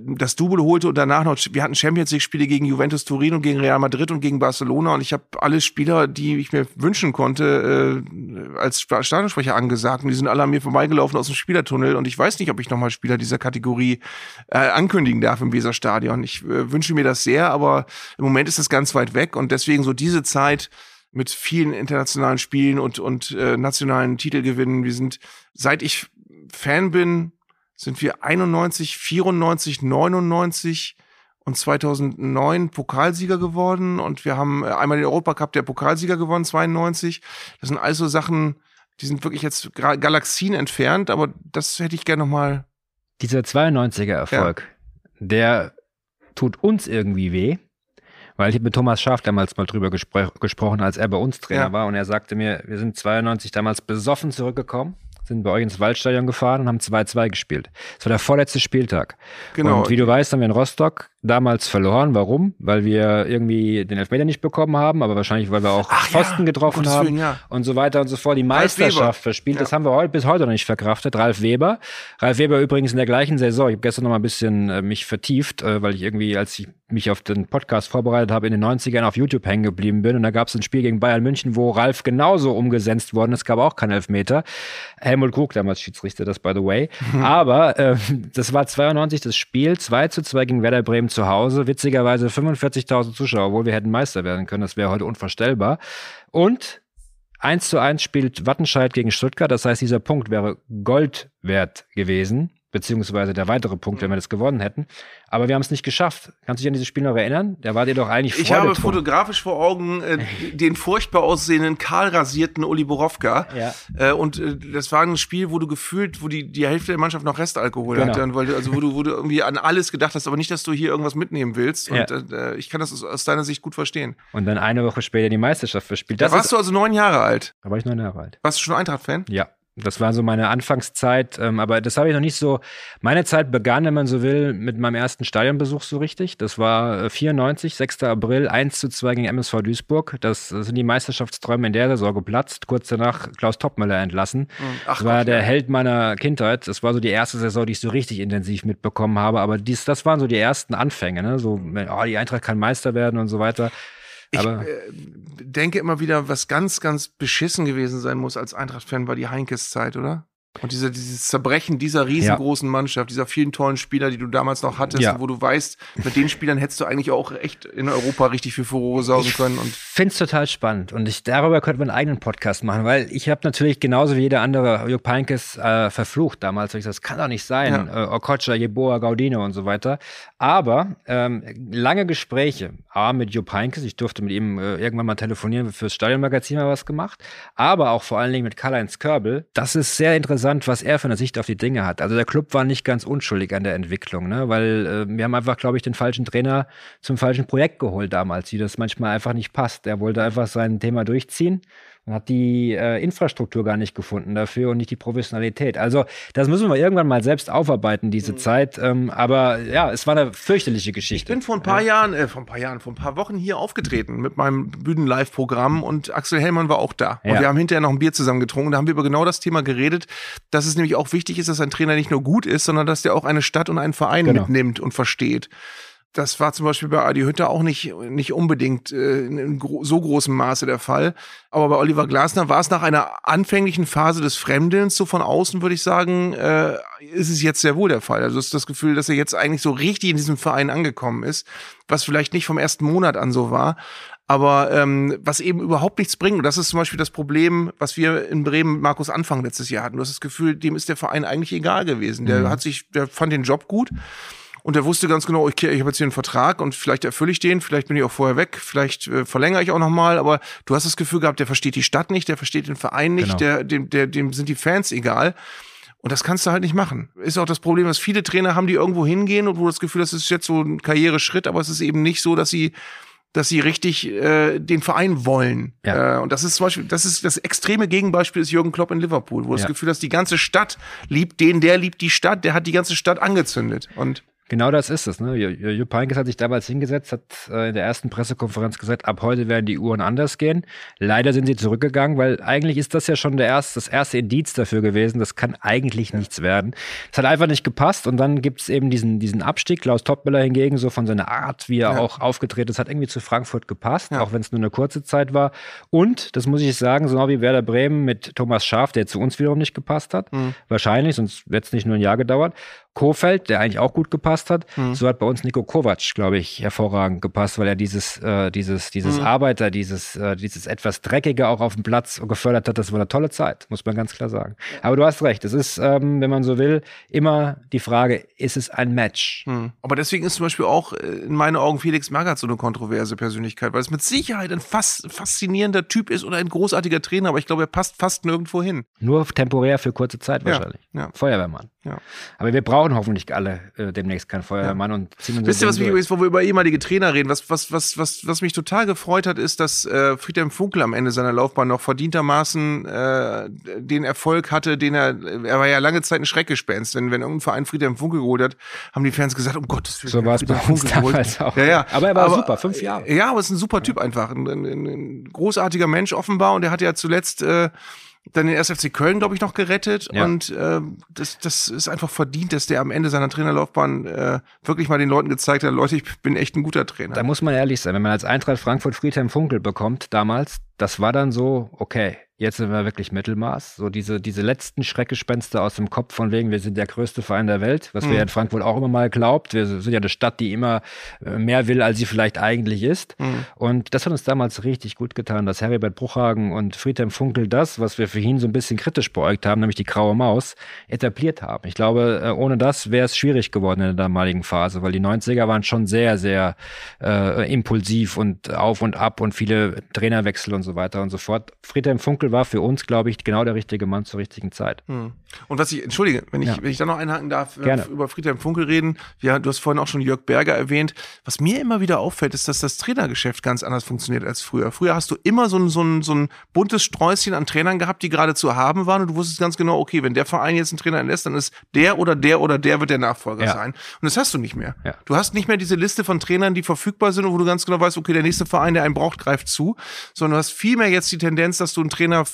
das Double holte und danach noch, wir hatten Champions League-Spiele gegen Juventus Turin und gegen Real Madrid und gegen Barcelona und ich habe alle Spieler, die ich mir wünschen konnte, äh, als Stadionsprecher angesagt und die sind alle an mir vorbeigelaufen aus dem Spielertunnel und ich weiß nicht, ob ich nochmal Spieler dieser Kategorie äh, ankündigen darf im Weserstadion. Ich äh, wünsche mir das sehr, aber im Moment ist das ganz weit weg und deswegen so diese Zeit mit vielen internationalen Spielen und, und äh, nationalen Titelgewinnen. Wir sind, seit ich Fan bin, sind wir 91, 94, 99 und 2009 Pokalsieger geworden und wir haben äh, einmal den Europacup der Pokalsieger gewonnen, 92. Das sind also Sachen, die sind wirklich jetzt Galaxien entfernt, aber das hätte ich gerne nochmal. Dieser 92er Erfolg, ja. der tut uns irgendwie weh. Weil ich mit Thomas Schaaf damals mal drüber gespr gesprochen, als er bei uns Trainer ja. war. Und er sagte mir, wir sind 92 damals besoffen zurückgekommen sind bei euch ins Waldstadion gefahren und haben 2-2 gespielt. Das war der vorletzte Spieltag. Genau. Und wie du weißt, haben wir in Rostock damals verloren. Warum? Weil wir irgendwie den Elfmeter nicht bekommen haben, aber wahrscheinlich, weil wir auch Ach, Pfosten ja. getroffen haben Willen, ja. und so weiter und so fort. Die Meisterschaft verspielt, ja. das haben wir heute, bis heute noch nicht verkraftet. Ralf Weber. Ralf Weber übrigens in der gleichen Saison. Ich habe gestern noch mal ein bisschen äh, mich vertieft, äh, weil ich irgendwie, als ich mich auf den Podcast vorbereitet habe, in den 90ern auf YouTube hängen geblieben bin. Und da gab es ein Spiel gegen Bayern München, wo Ralf genauso umgesetzt worden ist. Es gab auch keinen Elfmeter. Helmut Krug damals Schiedsrichter, das by the way. Mhm. Aber äh, das war 92 das Spiel, 2 zu 2 gegen Werder Bremen zu Hause. Witzigerweise 45.000 Zuschauer, obwohl wir hätten Meister werden können. Das wäre heute unvorstellbar. Und 1 zu 1 spielt Wattenscheid gegen Stuttgart. Das heißt, dieser Punkt wäre Gold wert gewesen beziehungsweise der weitere Punkt, wenn wir das gewonnen hätten. Aber wir haben es nicht geschafft. Kannst du dich an dieses Spiel noch erinnern? Der war dir doch eigentlich Ich habe fotografisch vor Augen äh, den furchtbar aussehenden, kahlrasierten Uli Borowka. Ja. Äh, und äh, das war ein Spiel, wo du gefühlt, wo die, die Hälfte der Mannschaft noch Restalkohol genau. hatte. Und weil du, also wo du, wo du irgendwie an alles gedacht hast, aber nicht, dass du hier irgendwas mitnehmen willst. Und ja. äh, ich kann das aus, aus, deiner Sicht gut verstehen. Und dann eine Woche später die Meisterschaft verspielt. Das da warst du also neun Jahre alt. Da war ich neun Jahre alt. Warst du schon Eintracht-Fan? Ja. Das war so meine Anfangszeit, ähm, aber das habe ich noch nicht so. Meine Zeit begann, wenn man so will, mit meinem ersten Stadionbesuch so richtig. Das war 94, äh, 6. April, 1 zu 2 gegen MSV Duisburg. Das, das sind die Meisterschaftsträume in der Saison geplatzt. Kurz danach Klaus Toppmöller entlassen. Hm, ach, das war Gott, der ja. Held meiner Kindheit. Das war so die erste Saison, die ich so richtig intensiv mitbekommen habe. Aber dies, das waren so die ersten Anfänge, ne? So, oh, die Eintracht kann Meister werden und so weiter. Ich äh, denke immer wieder, was ganz, ganz beschissen gewesen sein muss als Eintracht-Fan, war die Heinkes-Zeit, oder? Und diese, dieses Zerbrechen dieser riesengroßen ja. Mannschaft, dieser vielen tollen Spieler, die du damals noch hattest, ja. wo du weißt, mit den Spielern hättest du eigentlich auch echt in Europa richtig für Furore saugen können. Ich finde es total spannend und ich, darüber könnte man einen eigenen Podcast machen, weil ich habe natürlich genauso wie jeder andere Jupp Peinkes äh, verflucht damals. Ich gesagt, das kann doch nicht sein. Ja. Äh, Okocha, Jeboa, Gaudino und so weiter. Aber ähm, lange Gespräche, A, mit Jupp Peinkes, ich durfte mit ihm äh, irgendwann mal telefonieren, fürs Stadionmagazin mal was gemacht, aber auch vor allen Dingen mit Karl-Heinz Körbel. Das ist sehr interessant interessant, was er für eine Sicht auf die Dinge hat. Also der Club war nicht ganz unschuldig an der Entwicklung, ne? weil äh, wir haben einfach, glaube ich, den falschen Trainer zum falschen Projekt geholt damals, wie das manchmal einfach nicht passt. Er wollte einfach sein Thema durchziehen man hat die äh, Infrastruktur gar nicht gefunden dafür und nicht die Professionalität. Also das müssen wir irgendwann mal selbst aufarbeiten, diese mhm. Zeit. Ähm, aber ja, es war eine fürchterliche Geschichte. Ich bin vor ein paar ja. Jahren, äh, vor ein paar Jahren, vor ein paar Wochen hier aufgetreten mit meinem Bühnen-Live-Programm und Axel Hellmann war auch da. Und ja. wir haben hinterher noch ein Bier zusammen getrunken. Da haben wir über genau das Thema geredet, dass es nämlich auch wichtig ist, dass ein Trainer nicht nur gut ist, sondern dass der auch eine Stadt und einen Verein genau. mitnimmt und versteht das war zum Beispiel bei Adi Hütter auch nicht, nicht unbedingt äh, in so großem Maße der Fall. Aber bei Oliver Glasner war es nach einer anfänglichen Phase des Fremdelns, so von außen würde ich sagen, äh, ist es jetzt sehr wohl der Fall. Also es ist das Gefühl, dass er jetzt eigentlich so richtig in diesem Verein angekommen ist, was vielleicht nicht vom ersten Monat an so war. Aber ähm, was eben überhaupt nichts bringt, und das ist zum Beispiel das Problem, was wir in Bremen Markus Anfang letztes Jahr hatten. Du hast das Gefühl, dem ist der Verein eigentlich egal gewesen. Der mhm. hat sich, der fand den Job gut und er wusste ganz genau, okay, ich habe jetzt hier einen Vertrag und vielleicht erfülle ich den, vielleicht bin ich auch vorher weg, vielleicht äh, verlängere ich auch nochmal, aber du hast das Gefühl gehabt, der versteht die Stadt nicht, der versteht den Verein nicht, genau. der, dem, der, dem sind die Fans egal. Und das kannst du halt nicht machen. Ist auch das Problem, dass viele Trainer haben, die irgendwo hingehen und wo das Gefühl, das ist jetzt so ein Karriereschritt, aber es ist eben nicht so, dass sie dass sie richtig äh, den Verein wollen. Ja. Äh, und das ist zum Beispiel, das ist das extreme Gegenbeispiel ist Jürgen Klopp in Liverpool, wo ja. das Gefühl, dass die ganze Stadt liebt den, der liebt die Stadt, der hat die ganze Stadt angezündet. Und Genau das ist es. Ne? Jupp Heynckes hat sich damals hingesetzt, hat äh, in der ersten Pressekonferenz gesagt, ab heute werden die Uhren anders gehen. Leider sind sie zurückgegangen, weil eigentlich ist das ja schon der erste, das erste Indiz dafür gewesen, das kann eigentlich ja. nichts werden. Es hat einfach nicht gepasst und dann gibt es eben diesen, diesen Abstieg. Klaus Toppmüller hingegen, so von seiner Art, wie er ja. auch aufgetreten ist, hat irgendwie zu Frankfurt gepasst, ja. auch wenn es nur eine kurze Zeit war. Und, das muss ich sagen, so wie Werder Bremen mit Thomas Schaaf, der zu uns wiederum nicht gepasst hat, mhm. wahrscheinlich, sonst wird es nicht nur ein Jahr gedauert. Kofeld, der eigentlich auch gut gepasst hat. Mhm. So hat bei uns Nico Kovac, glaube ich, hervorragend gepasst, weil er dieses, äh, dieses, dieses mhm. Arbeiter, dieses, äh, dieses etwas Dreckige auch auf dem Platz gefördert hat. Das war eine tolle Zeit, muss man ganz klar sagen. Aber du hast recht, es ist, ähm, wenn man so will, immer die Frage, ist es ein Match? Mhm. Aber deswegen ist zum Beispiel auch äh, in meinen Augen Felix Magath so eine kontroverse Persönlichkeit, weil es mit Sicherheit ein fast faszinierender Typ ist oder ein großartiger Trainer, aber ich glaube, er passt fast nirgendwo hin. Nur temporär für kurze Zeit wahrscheinlich. Ja, ja. Feuerwehrmann. Ja. Aber wir brauchen hoffentlich alle äh, demnächst keinen Feuerwehrmann ja. und ziehen Wisst ihr, was mich übrigens, wo wir über ehemalige Trainer reden, was, was, was, was, was mich total gefreut hat, ist, dass äh, Friedhelm Funkel am Ende seiner Laufbahn noch verdientermaßen äh, den Erfolg hatte, den er, er war ja lange Zeit ein Schreckgespenst. Wenn, wenn irgendein Verein Friedhelm Funkel geholt hat, haben die Fans gesagt, um Gottes Willen. So war es bei uns damals auch. Ja, ja. Aber er war aber, super, fünf Jahre. Ja, aber es ist ein super Typ einfach. Ein, ein, ein großartiger Mensch offenbar und er hat ja zuletzt äh, dann den SFC Köln, glaube ich, noch gerettet. Ja. Und äh, das, das ist einfach verdient, dass der am Ende seiner Trainerlaufbahn äh, wirklich mal den Leuten gezeigt hat, Leute, ich bin echt ein guter Trainer. Da muss man ehrlich sein, wenn man als Eintracht Frankfurt Friedhelm Funkel bekommt damals, das war dann so, okay, Jetzt sind wir wirklich Mittelmaß. So diese, diese letzten Schreckgespenster aus dem Kopf von wegen, wir sind der größte Verein der Welt, was mhm. wir ja in Frankfurt auch immer mal glaubt. Wir sind ja eine Stadt, die immer äh, mehr will, als sie vielleicht eigentlich ist. Mhm. Und das hat uns damals richtig gut getan, dass Heribert Bruchhagen und Friedhelm Funkel das, was wir für ihn so ein bisschen kritisch beäugt haben, nämlich die graue Maus, etabliert haben. Ich glaube, äh, ohne das wäre es schwierig geworden in der damaligen Phase, weil die 90er waren schon sehr, sehr äh, impulsiv und auf und ab und viele Trainerwechsel und so weiter und so fort. Friedhelm Funkel war für uns, glaube ich, genau der richtige Mann zur richtigen Zeit. Hm. Und was ich, entschuldige, wenn ich, ja. wenn ich da noch einhaken darf, äh, Gerne. über Friedhelm Funkel reden. Ja, du hast vorhin auch schon Jörg Berger erwähnt. Was mir immer wieder auffällt, ist, dass das Trainergeschäft ganz anders funktioniert als früher. Früher hast du immer so ein, so ein, so ein buntes Sträußchen an Trainern gehabt, die gerade zu haben waren und du wusstest ganz genau, okay, wenn der Verein jetzt einen Trainer entlässt, dann ist der oder der oder der wird der Nachfolger ja. sein. Und das hast du nicht mehr. Ja. Du hast nicht mehr diese Liste von Trainern, die verfügbar sind und wo du ganz genau weißt, okay, der nächste Verein, der einen braucht, greift zu, sondern du hast viel mehr jetzt die Tendenz, dass du einen Trainer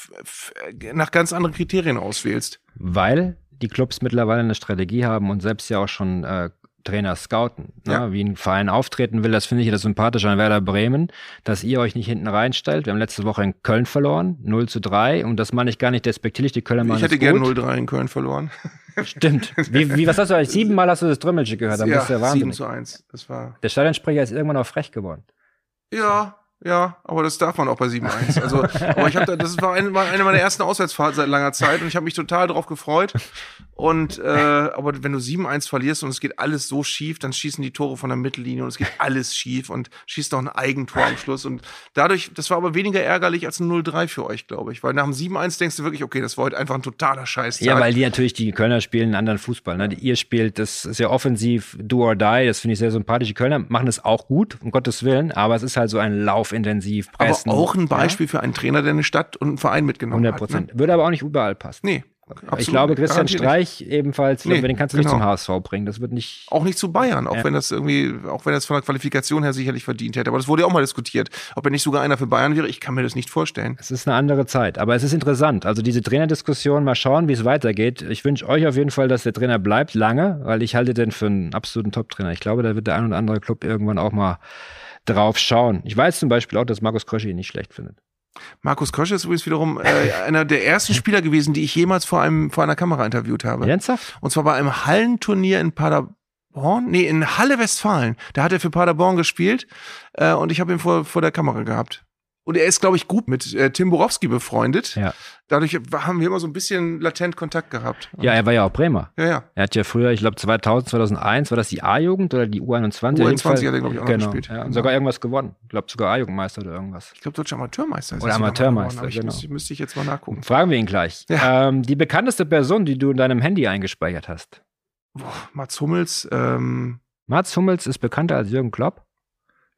nach ganz anderen Kriterien auswählst. Weil die Clubs mittlerweile eine Strategie haben und selbst ja auch schon äh, Trainer scouten, ne? ja. wie ein Verein auftreten will. Das finde ich das sympathisch an Werder Bremen, dass ihr euch nicht hinten reinstellt. Wir haben letzte Woche in Köln verloren, 0 zu 3. Und das meine ich gar nicht despektierlich. Die Kölner machen Ich hätte gerne 0-3 in Köln verloren. Stimmt. Wie, wie, was hast du eigentlich? Siebenmal hast du das Drümmelchen gehört. Da ja, bist du ja wahnsinnig. 7 zu 1. Das war. Der Stadionsprecher ist irgendwann auch frech geworden. Ja, ja, aber das darf man auch bei 7-1. Also, aber ich habe da, das war, ein, war eine meiner ersten Auswärtsfahrten seit langer Zeit und ich habe mich total darauf gefreut. Und äh, aber wenn du 7-1 verlierst und es geht alles so schief, dann schießen die Tore von der Mittellinie und es geht alles schief und schießt noch ein Eigentor am Schluss. Und dadurch, das war aber weniger ärgerlich als ein 0-3 für euch, glaube ich. Weil nach dem 7-1 denkst du wirklich, okay, das war heute einfach ein totaler Scheiß. Ja, weil die natürlich, die Kölner spielen einen anderen Fußball. Ne? Ihr spielt, das ist ja offensiv, do or die, das finde ich sehr sympathisch. Die Kölner machen es auch gut, um Gottes Willen, aber es ist halt so ein laufintensiv pressen. Aber auch ein Beispiel ja? für einen Trainer, der eine Stadt und einen Verein mitgenommen 100 Prozent. Ne? Würde aber auch nicht überall passen. Nee. Absolut. Ich glaube, Christian Streich ebenfalls, nee, den kannst du genau. nicht zum HSV bringen. Das wird nicht. Auch nicht zu Bayern, auch ja. wenn das irgendwie, auch wenn das von der Qualifikation her sicherlich verdient hätte. Aber das wurde ja auch mal diskutiert. Ob er nicht sogar einer für Bayern wäre, ich kann mir das nicht vorstellen. Es ist eine andere Zeit, aber es ist interessant. Also diese Trainerdiskussion, mal schauen, wie es weitergeht. Ich wünsche euch auf jeden Fall, dass der Trainer bleibt lange, weil ich halte den für einen absoluten Top-Trainer. Ich glaube, da wird der ein oder andere Club irgendwann auch mal drauf schauen. Ich weiß zum Beispiel auch, dass Markus Krösche ihn nicht schlecht findet. Markus Kosch ist übrigens wiederum äh, einer der ersten Spieler gewesen, die ich jemals vor einem vor einer Kamera interviewt habe. Ernsthaft? Und zwar bei einem Hallenturnier in Paderborn. Nee, in Halle Westfalen. Da hat er für Paderborn gespielt äh, und ich habe ihn vor, vor der Kamera gehabt. Und er ist, glaube ich, gut mit äh, Tim Borowski befreundet. Ja. Dadurch haben wir immer so ein bisschen latent Kontakt gehabt. Ja, er war ja auch Bremer. Ja, ja. Er hat ja früher, ich glaube 2000, 2001, war das die A-Jugend oder die U21? U21 hat er, glaube ich, auch genau. gespielt. Ja, und sogar irgendwas gewonnen. Ich glaube sogar A-Jugendmeister oder irgendwas. Ich glaube, deutscher Amateurmeister ist Oder Amateurmeister, genau. Müsste, müsste, ich jetzt mal nachgucken. Fragen wir ihn gleich. Ja. Ähm, die bekannteste Person, die du in deinem Handy eingespeichert hast? Boah, Mats Hummels. Ähm Mats Hummels ist bekannter als Jürgen Klopp?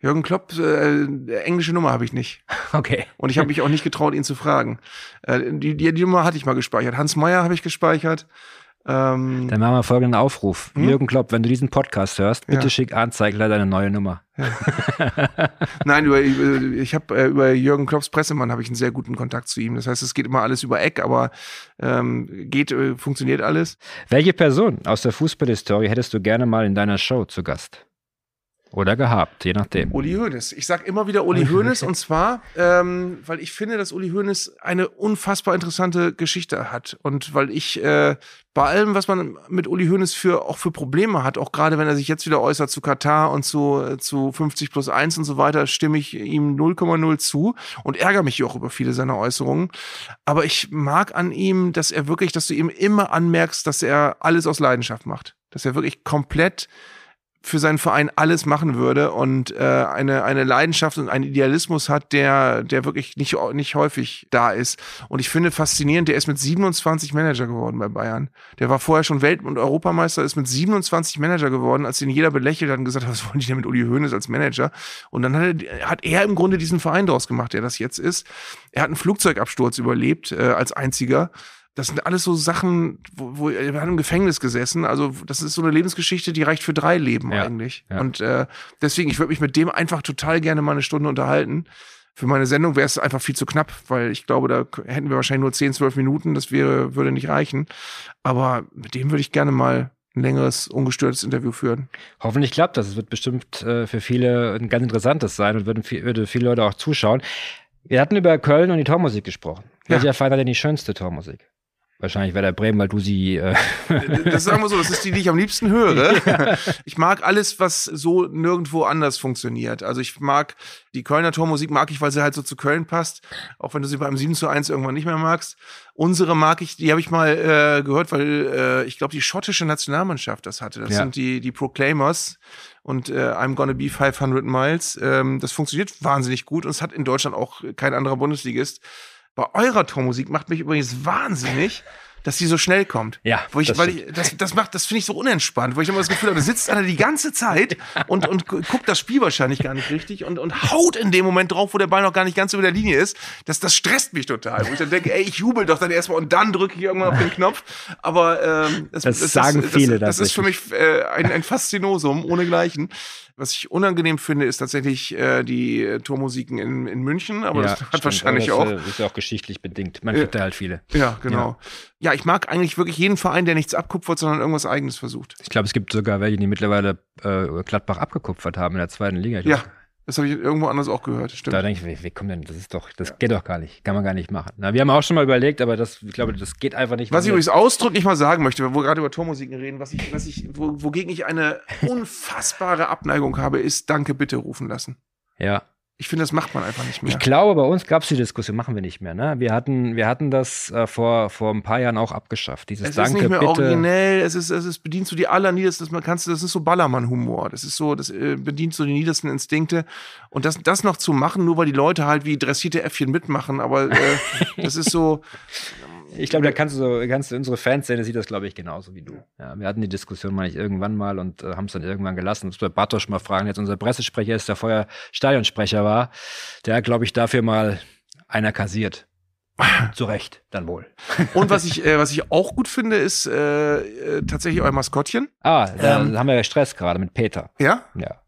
Jürgen Klopp, äh, englische Nummer habe ich nicht. Okay. Und ich habe mich auch nicht getraut, ihn zu fragen. Äh, die, die, die Nummer hatte ich mal gespeichert. Hans Meyer habe ich gespeichert. Ähm, Dann machen wir folgenden Aufruf. Hm? Jürgen Klopp, wenn du diesen Podcast hörst, bitte Ja. schick Anzeigler deine neue Nummer. Nein, über, ich habe äh, über Jürgen Klopps Pressemann habe ich einen sehr guten Kontakt zu ihm. Das heißt, es geht immer alles über Eck, aber ähm, geht, äh, funktioniert alles. Welche Person aus der Fußballhistorie hättest du gerne mal in deiner Show zu Gast? Oder gehabt, je nachdem. Uli Hoeneß. Ich sag immer wieder Uli Hoeneß und zwar, ähm, weil ich finde, dass Uli Hoeneß eine unfassbar interessante Geschichte hat und weil ich äh, bei allem, was man mit Uli Hoeneß für auch für Probleme hat, auch gerade wenn er sich jetzt wieder äußert zu Katar und zu äh, zu 50 plus 1 und so weiter, stimme ich ihm 0,0 zu und ärgere mich auch über viele seiner Äußerungen. Aber ich mag an ihm, dass er wirklich, dass du ihm immer anmerkst, dass er alles aus Leidenschaft macht, dass er wirklich komplett für seinen Verein alles machen würde und äh, eine, eine Leidenschaft und einen Idealismus hat, der, der wirklich nicht, nicht häufig da ist. Und ich finde faszinierend, der ist mit 27 Manager geworden bei Bayern. Der war vorher schon Welt- und Europameister, ist mit 27 Manager geworden, als ihn jeder belächelt hat und gesagt hat, was wollen die denn mit Uli Hoeneß als Manager? Und dann hat er, hat er im Grunde diesen Verein draus gemacht, der das jetzt ist. Er hat einen Flugzeugabsturz überlebt äh, als einziger. Das sind alles so Sachen, wo, wo er hat im Gefängnis gesessen. Also das ist so eine Lebensgeschichte, die reicht für drei Leben Ja, eigentlich. ja. Und äh, deswegen, ich würde mich mit dem einfach total gerne mal eine Stunde unterhalten. Für meine Sendung wäre es einfach viel zu knapp, weil ich glaube, da hätten wir wahrscheinlich nur 10, 12 Minuten. Das wäre, würde nicht reichen. Aber mit dem würde ich gerne mal ein längeres, ungestörtes Interview führen. Hoffentlich klappt das. Es wird bestimmt äh, für viele ein ganz interessantes sein und würden viel, würde viele Leute auch zuschauen. Wir hatten über Köln und die Tormusik gesprochen. Ja. Welcher Verein hat denn die schönste Tormusik? Wahrscheinlich Werder Bremen, weil du sie. Äh, Das sagen wir so, das ist die, die ich am liebsten höre. Ich mag alles, was so nirgendwo anders funktioniert. Also ich mag die Kölner Tormusik mag ich, weil sie halt so zu Köln passt. Auch wenn du sie beim 7 zu 1 irgendwann nicht mehr magst. Unsere mag ich, die habe ich mal äh, gehört, weil äh, ich glaube, die schottische Nationalmannschaft das hatte. Das Ja. sind die, die Proclaimers und äh, I'm Gonna Be 500 Miles. Ähm, das funktioniert wahnsinnig gut und es hat in Deutschland auch kein anderer Bundesligist. Bei eurer Tormusik macht mich übrigens wahnsinnig, dass sie so schnell kommt. Ja, Wo ich, das weil ich, das, das macht, das finde ich so unentspannt, weil ich immer das Gefühl habe, da sitzt einer die ganze Zeit und, und gu- guckt das Spiel wahrscheinlich gar nicht richtig und, und haut in dem Moment drauf, wo der Ball noch gar nicht ganz über der Linie ist. Das, das stresst mich total. Wo ich dann denke, ey, ich jubel doch dann erstmal und dann drücke ich irgendwann auf den Knopf. Aber ähm, das, Das sagen viele Das, das ist für mich äh, ein, ein Faszinosum ohnegleichen. Was ich unangenehm finde, ist tatsächlich äh, die äh, Tormusiken in, in München, aber das hat stimmt. wahrscheinlich Aber auch. das, äh, Ist ja auch geschichtlich bedingt. Man Ja. kriegt da halt viele. Ja, genau. Ja. ich mag eigentlich wirklich jeden Verein, der nichts abkupfert, sondern irgendwas Eigenes versucht. Ich glaube, es gibt sogar welche, die mittlerweile äh, Gladbach abgekupfert haben in der zweiten Liga. Ja, das habe ich irgendwo anders auch gehört. Stimmt. Da denke ich, wie, wie kommt denn, das ist doch, das geht doch gar nicht. Kann man gar nicht machen. Na, wir haben auch schon mal überlegt, aber das, ich glaube, das geht einfach nicht. Was ich übrigens ausdrücklich mal sagen möchte, wo wir gerade über Tormusiken reden, was ich, was ich, wo, wogegen ich eine unfassbare Abneigung habe, ist Danke bitte rufen lassen. ja. Ich finde, das macht man einfach nicht mehr. Ich glaube, bei uns gab es die Diskussion, machen wir nicht mehr. Ne? Wir hatten, wir hatten das äh, vor, vor ein paar Jahren auch abgeschafft. Dieses es Danke, ist nicht mehr bitte. originell, es ist, es ist bedient so die allerniedersten, das man kannst, das ist so Ballermann-Humor. Das ist so, das äh, bedient so die niedersten Instinkte. Und das, das noch zu machen, nur weil die Leute halt wie dressierte Äffchen mitmachen, aber äh, das ist so, Ich glaube, da kannst du so, kannst du unsere Fanszene sieht das, glaube ich, genauso wie du. Ja, wir hatten die Diskussion mal nicht irgendwann mal und äh, haben es dann irgendwann gelassen. Das wir Bartosch mal fragen, jetzt unser Pressesprecher ist, der vorher Stadionsprecher war. Der hat, glaube ich, dafür mal einer kassiert. Zu Recht, dann wohl. Und was ich, äh, was ich auch gut finde, ist äh, äh, tatsächlich euer Maskottchen. Ah, da Ähm. haben wir ja Stress gerade mit Peter. Ja? Ja.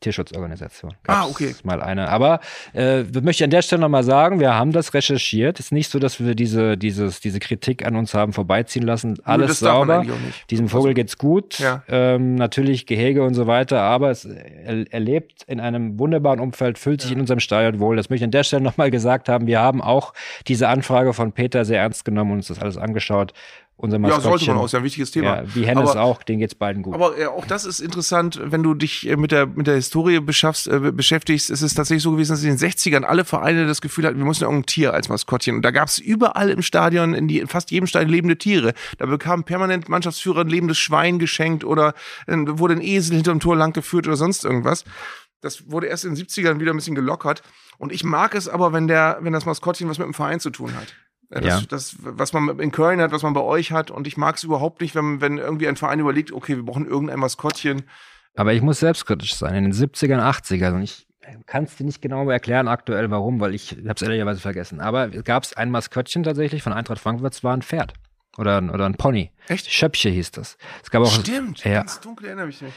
Tierschutzorganisation. Ah, Gab's okay. Mal eine. Aber äh, möchte ich an der Stelle nochmal sagen, wir haben das recherchiert. Es ist nicht so, dass wir diese, dieses, diese Kritik an uns haben vorbeiziehen lassen. Alles das sauber. Diesem Vogel geht's gut. Ja. Ähm, natürlich Gehege und so weiter, aber es, er, er lebt in einem wunderbaren Umfeld, fühlt sich in unserem Stadion wohl. Das möchte ich an der Stelle nochmal gesagt haben. Wir haben auch diese Anfrage von Peter sehr ernst genommen und uns das alles angeschaut. Unser Ja, Maskottchen. sollte man auch, ist ja ein wichtiges Thema. Ja, wie Hennes Aber- auch, denen geht's beiden gut. Aber ja, auch das ist interessant, wenn du dich äh, mit der, mit der Historie beschaffst, äh, be- beschäftigst. Es ist tatsächlich so gewesen, dass in den 60ern alle Vereine das Gefühl hatten, wir müssen irgendein Tier als Maskottchen. Und da gab es überall im Stadion, in, die, in fast jedem Stadion lebende Tiere. Da bekamen permanent Mannschaftsführer ein lebendes Schwein geschenkt oder äh, wurde ein Esel hinterm Tor lang geführt oder sonst irgendwas. Das wurde erst in den 70ern wieder ein bisschen gelockert. Und ich mag es aber, wenn der, wenn das Maskottchen was mit dem Verein zu tun hat. Das, Ja. das, was man in Köln hat, was man bei euch hat. Und ich mag es überhaupt nicht, wenn, wenn irgendwie ein Verein überlegt, okay, wir brauchen irgendein Maskottchen. Aber ich muss selbstkritisch sein. In den 70ern, 80ern, und ich kann es dir nicht genau erklären aktuell, warum, weil ich habe es ehrlicherweise vergessen. Aber gab es ein Maskottchen tatsächlich von Eintracht Frankfurt, es war ein Pferd. oder, ein- oder ein Pony. Echt? Schöppche hieß das. Es gab auch Stimmt, Ja. ganz dunkel erinnere mich nicht.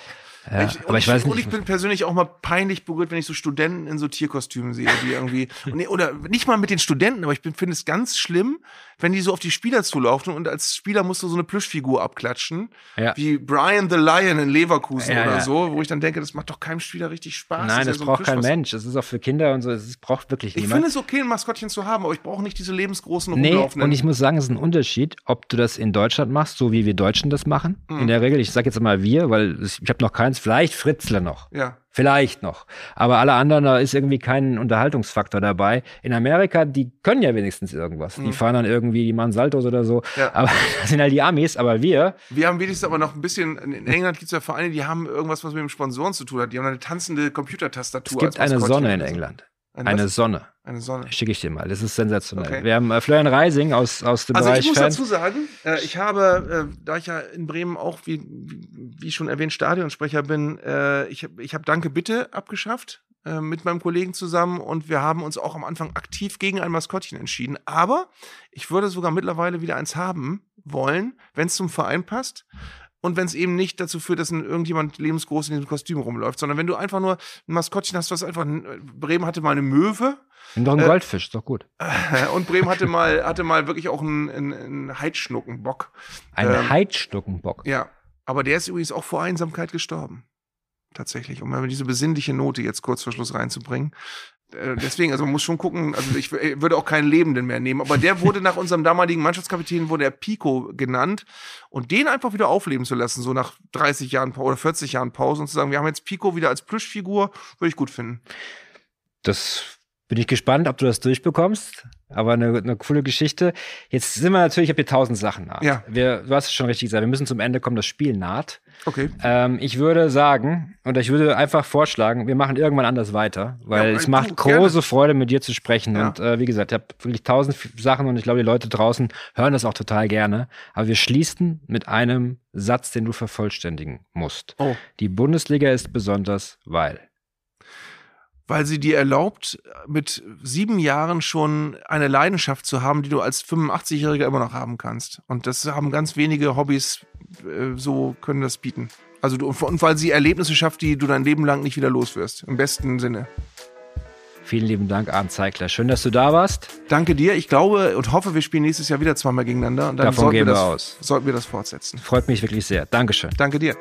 Ja, ich, aber ich weiß Und nicht. ich bin persönlich auch mal peinlich berührt, wenn ich so Studenten in so Tierkostümen sehe, die irgendwie, und oder nicht mal mit den Studenten, aber ich finde es ganz schlimm, wenn die so auf die Spieler zulaufen und als Spieler musst du so eine Plüschfigur abklatschen, Ja. wie Brian the Lion in Leverkusen Ja, oder so, wo ich dann denke, das macht doch keinem Spieler richtig Spaß. Nein, ja das so braucht kein Mensch. Das ist auch für Kinder und so. Es braucht wirklich Ich niemand. finde es okay, ein Maskottchen zu haben, aber ich brauche nicht diese lebensgroßen Nee, rumlaufenden. und ich muss sagen, es ist ein Unterschied, ob du das in Deutschland machst, so wie wir Deutschen das machen. Mhm. In der Regel, ich sage jetzt mal wir, weil ich habe noch keins, vielleicht Fritzle noch. ja. Vielleicht noch. Aber alle anderen, da ist irgendwie kein Unterhaltungsfaktor dabei. In Amerika, die können ja wenigstens irgendwas. Die fahren dann irgendwie, die machen Saltos oder so. Mhm. Ja. Aber das sind halt die Amis, aber wir, Wir haben wenigstens aber noch ein bisschen, in England gibt es ja Vereine, die haben irgendwas, was mit dem Sponsoren zu tun hat. Die haben eine tanzende es Computertastatur. gibt als eine Sonne in. England. Eine, Eine was? Sonne. eine Sonne. Schicke ich dir mal. Das ist sensationell. Okay. Wir haben äh, Florian Reising aus, aus dem Also Bereich ich muss Fans. dazu sagen, äh, ich habe, äh, da ich ja in Bremen auch, wie, wie, schon erwähnt, Stadionsprecher bin, äh, ich habe ich hab Danke Bitte abgeschafft äh, mit meinem Kollegen zusammen und wir haben uns auch am Anfang aktiv gegen ein Maskottchen entschieden. Aber ich würde sogar mittlerweile wieder eins haben wollen, wenn es zum Verein passt. Und wenn es eben nicht dazu führt, dass ein, irgendjemand lebensgroß in diesem Kostüm rumläuft, sondern wenn du einfach nur ein Maskottchen hast, was einfach, Bremen hatte mal eine Möwe, Nimm doch einen äh, Goldfisch, ist doch gut. und Bremen hatte mal, hatte mal wirklich auch einen, einen, einen Heidschnuckenbock. Ein ähm, Heidstuckenbock. Ja, aber der ist übrigens auch vor Einsamkeit gestorben. Tatsächlich, um mal diese besinnliche Note jetzt kurz vor Schluss reinzubringen. Äh, Deswegen, also man muss schon gucken, also ich w- würde auch keinen Lebenden mehr nehmen, aber der wurde nach unserem damaligen Mannschaftskapitän, wurde er Pico genannt und den einfach wieder aufleben zu lassen, so nach 30 Jahren oder 40 Jahren Pause und zu sagen, wir haben jetzt Pico wieder als Plüschfigur, würde ich gut finden. Das bin ich gespannt, ob du das durchbekommst. Aber eine, eine coole Geschichte. Jetzt sind wir natürlich, ich habe hier tausend Sachen nach. Ja. Wir, du hast es schon richtig gesagt, wir müssen zum Ende kommen, das Spiel naht. Okay. Ähm, ich würde sagen, und ich würde einfach vorschlagen, wir machen irgendwann anders weiter, weil Ja, es du, macht gerne. große Freude, mit dir zu sprechen. Ja. Und äh, wie gesagt, ich habe wirklich tausend Sachen und ich glaube, die Leute draußen hören das auch total gerne. Aber wir schließen mit einem Satz, den du vervollständigen musst. Oh. Die Bundesliga ist besonders, weil. Weil sie dir erlaubt, mit sieben Jahren schon eine Leidenschaft zu haben, die du als 85-Jähriger immer noch haben kannst. Und das haben ganz wenige Hobbys, äh, so können das bieten. Also du, und weil sie Erlebnisse schafft, die du dein Leben lang nicht wieder los wirst. Im besten Sinne. Vielen lieben Dank, Arndt Zeigler. Schön, dass du da warst. Danke dir. Ich glaube und hoffe, wir spielen nächstes Jahr wieder zweimal gegeneinander. Und dann Davon sollten, gehen wir wir das, aus. sollten wir das fortsetzen. Freut mich wirklich sehr. Dankeschön. Danke dir.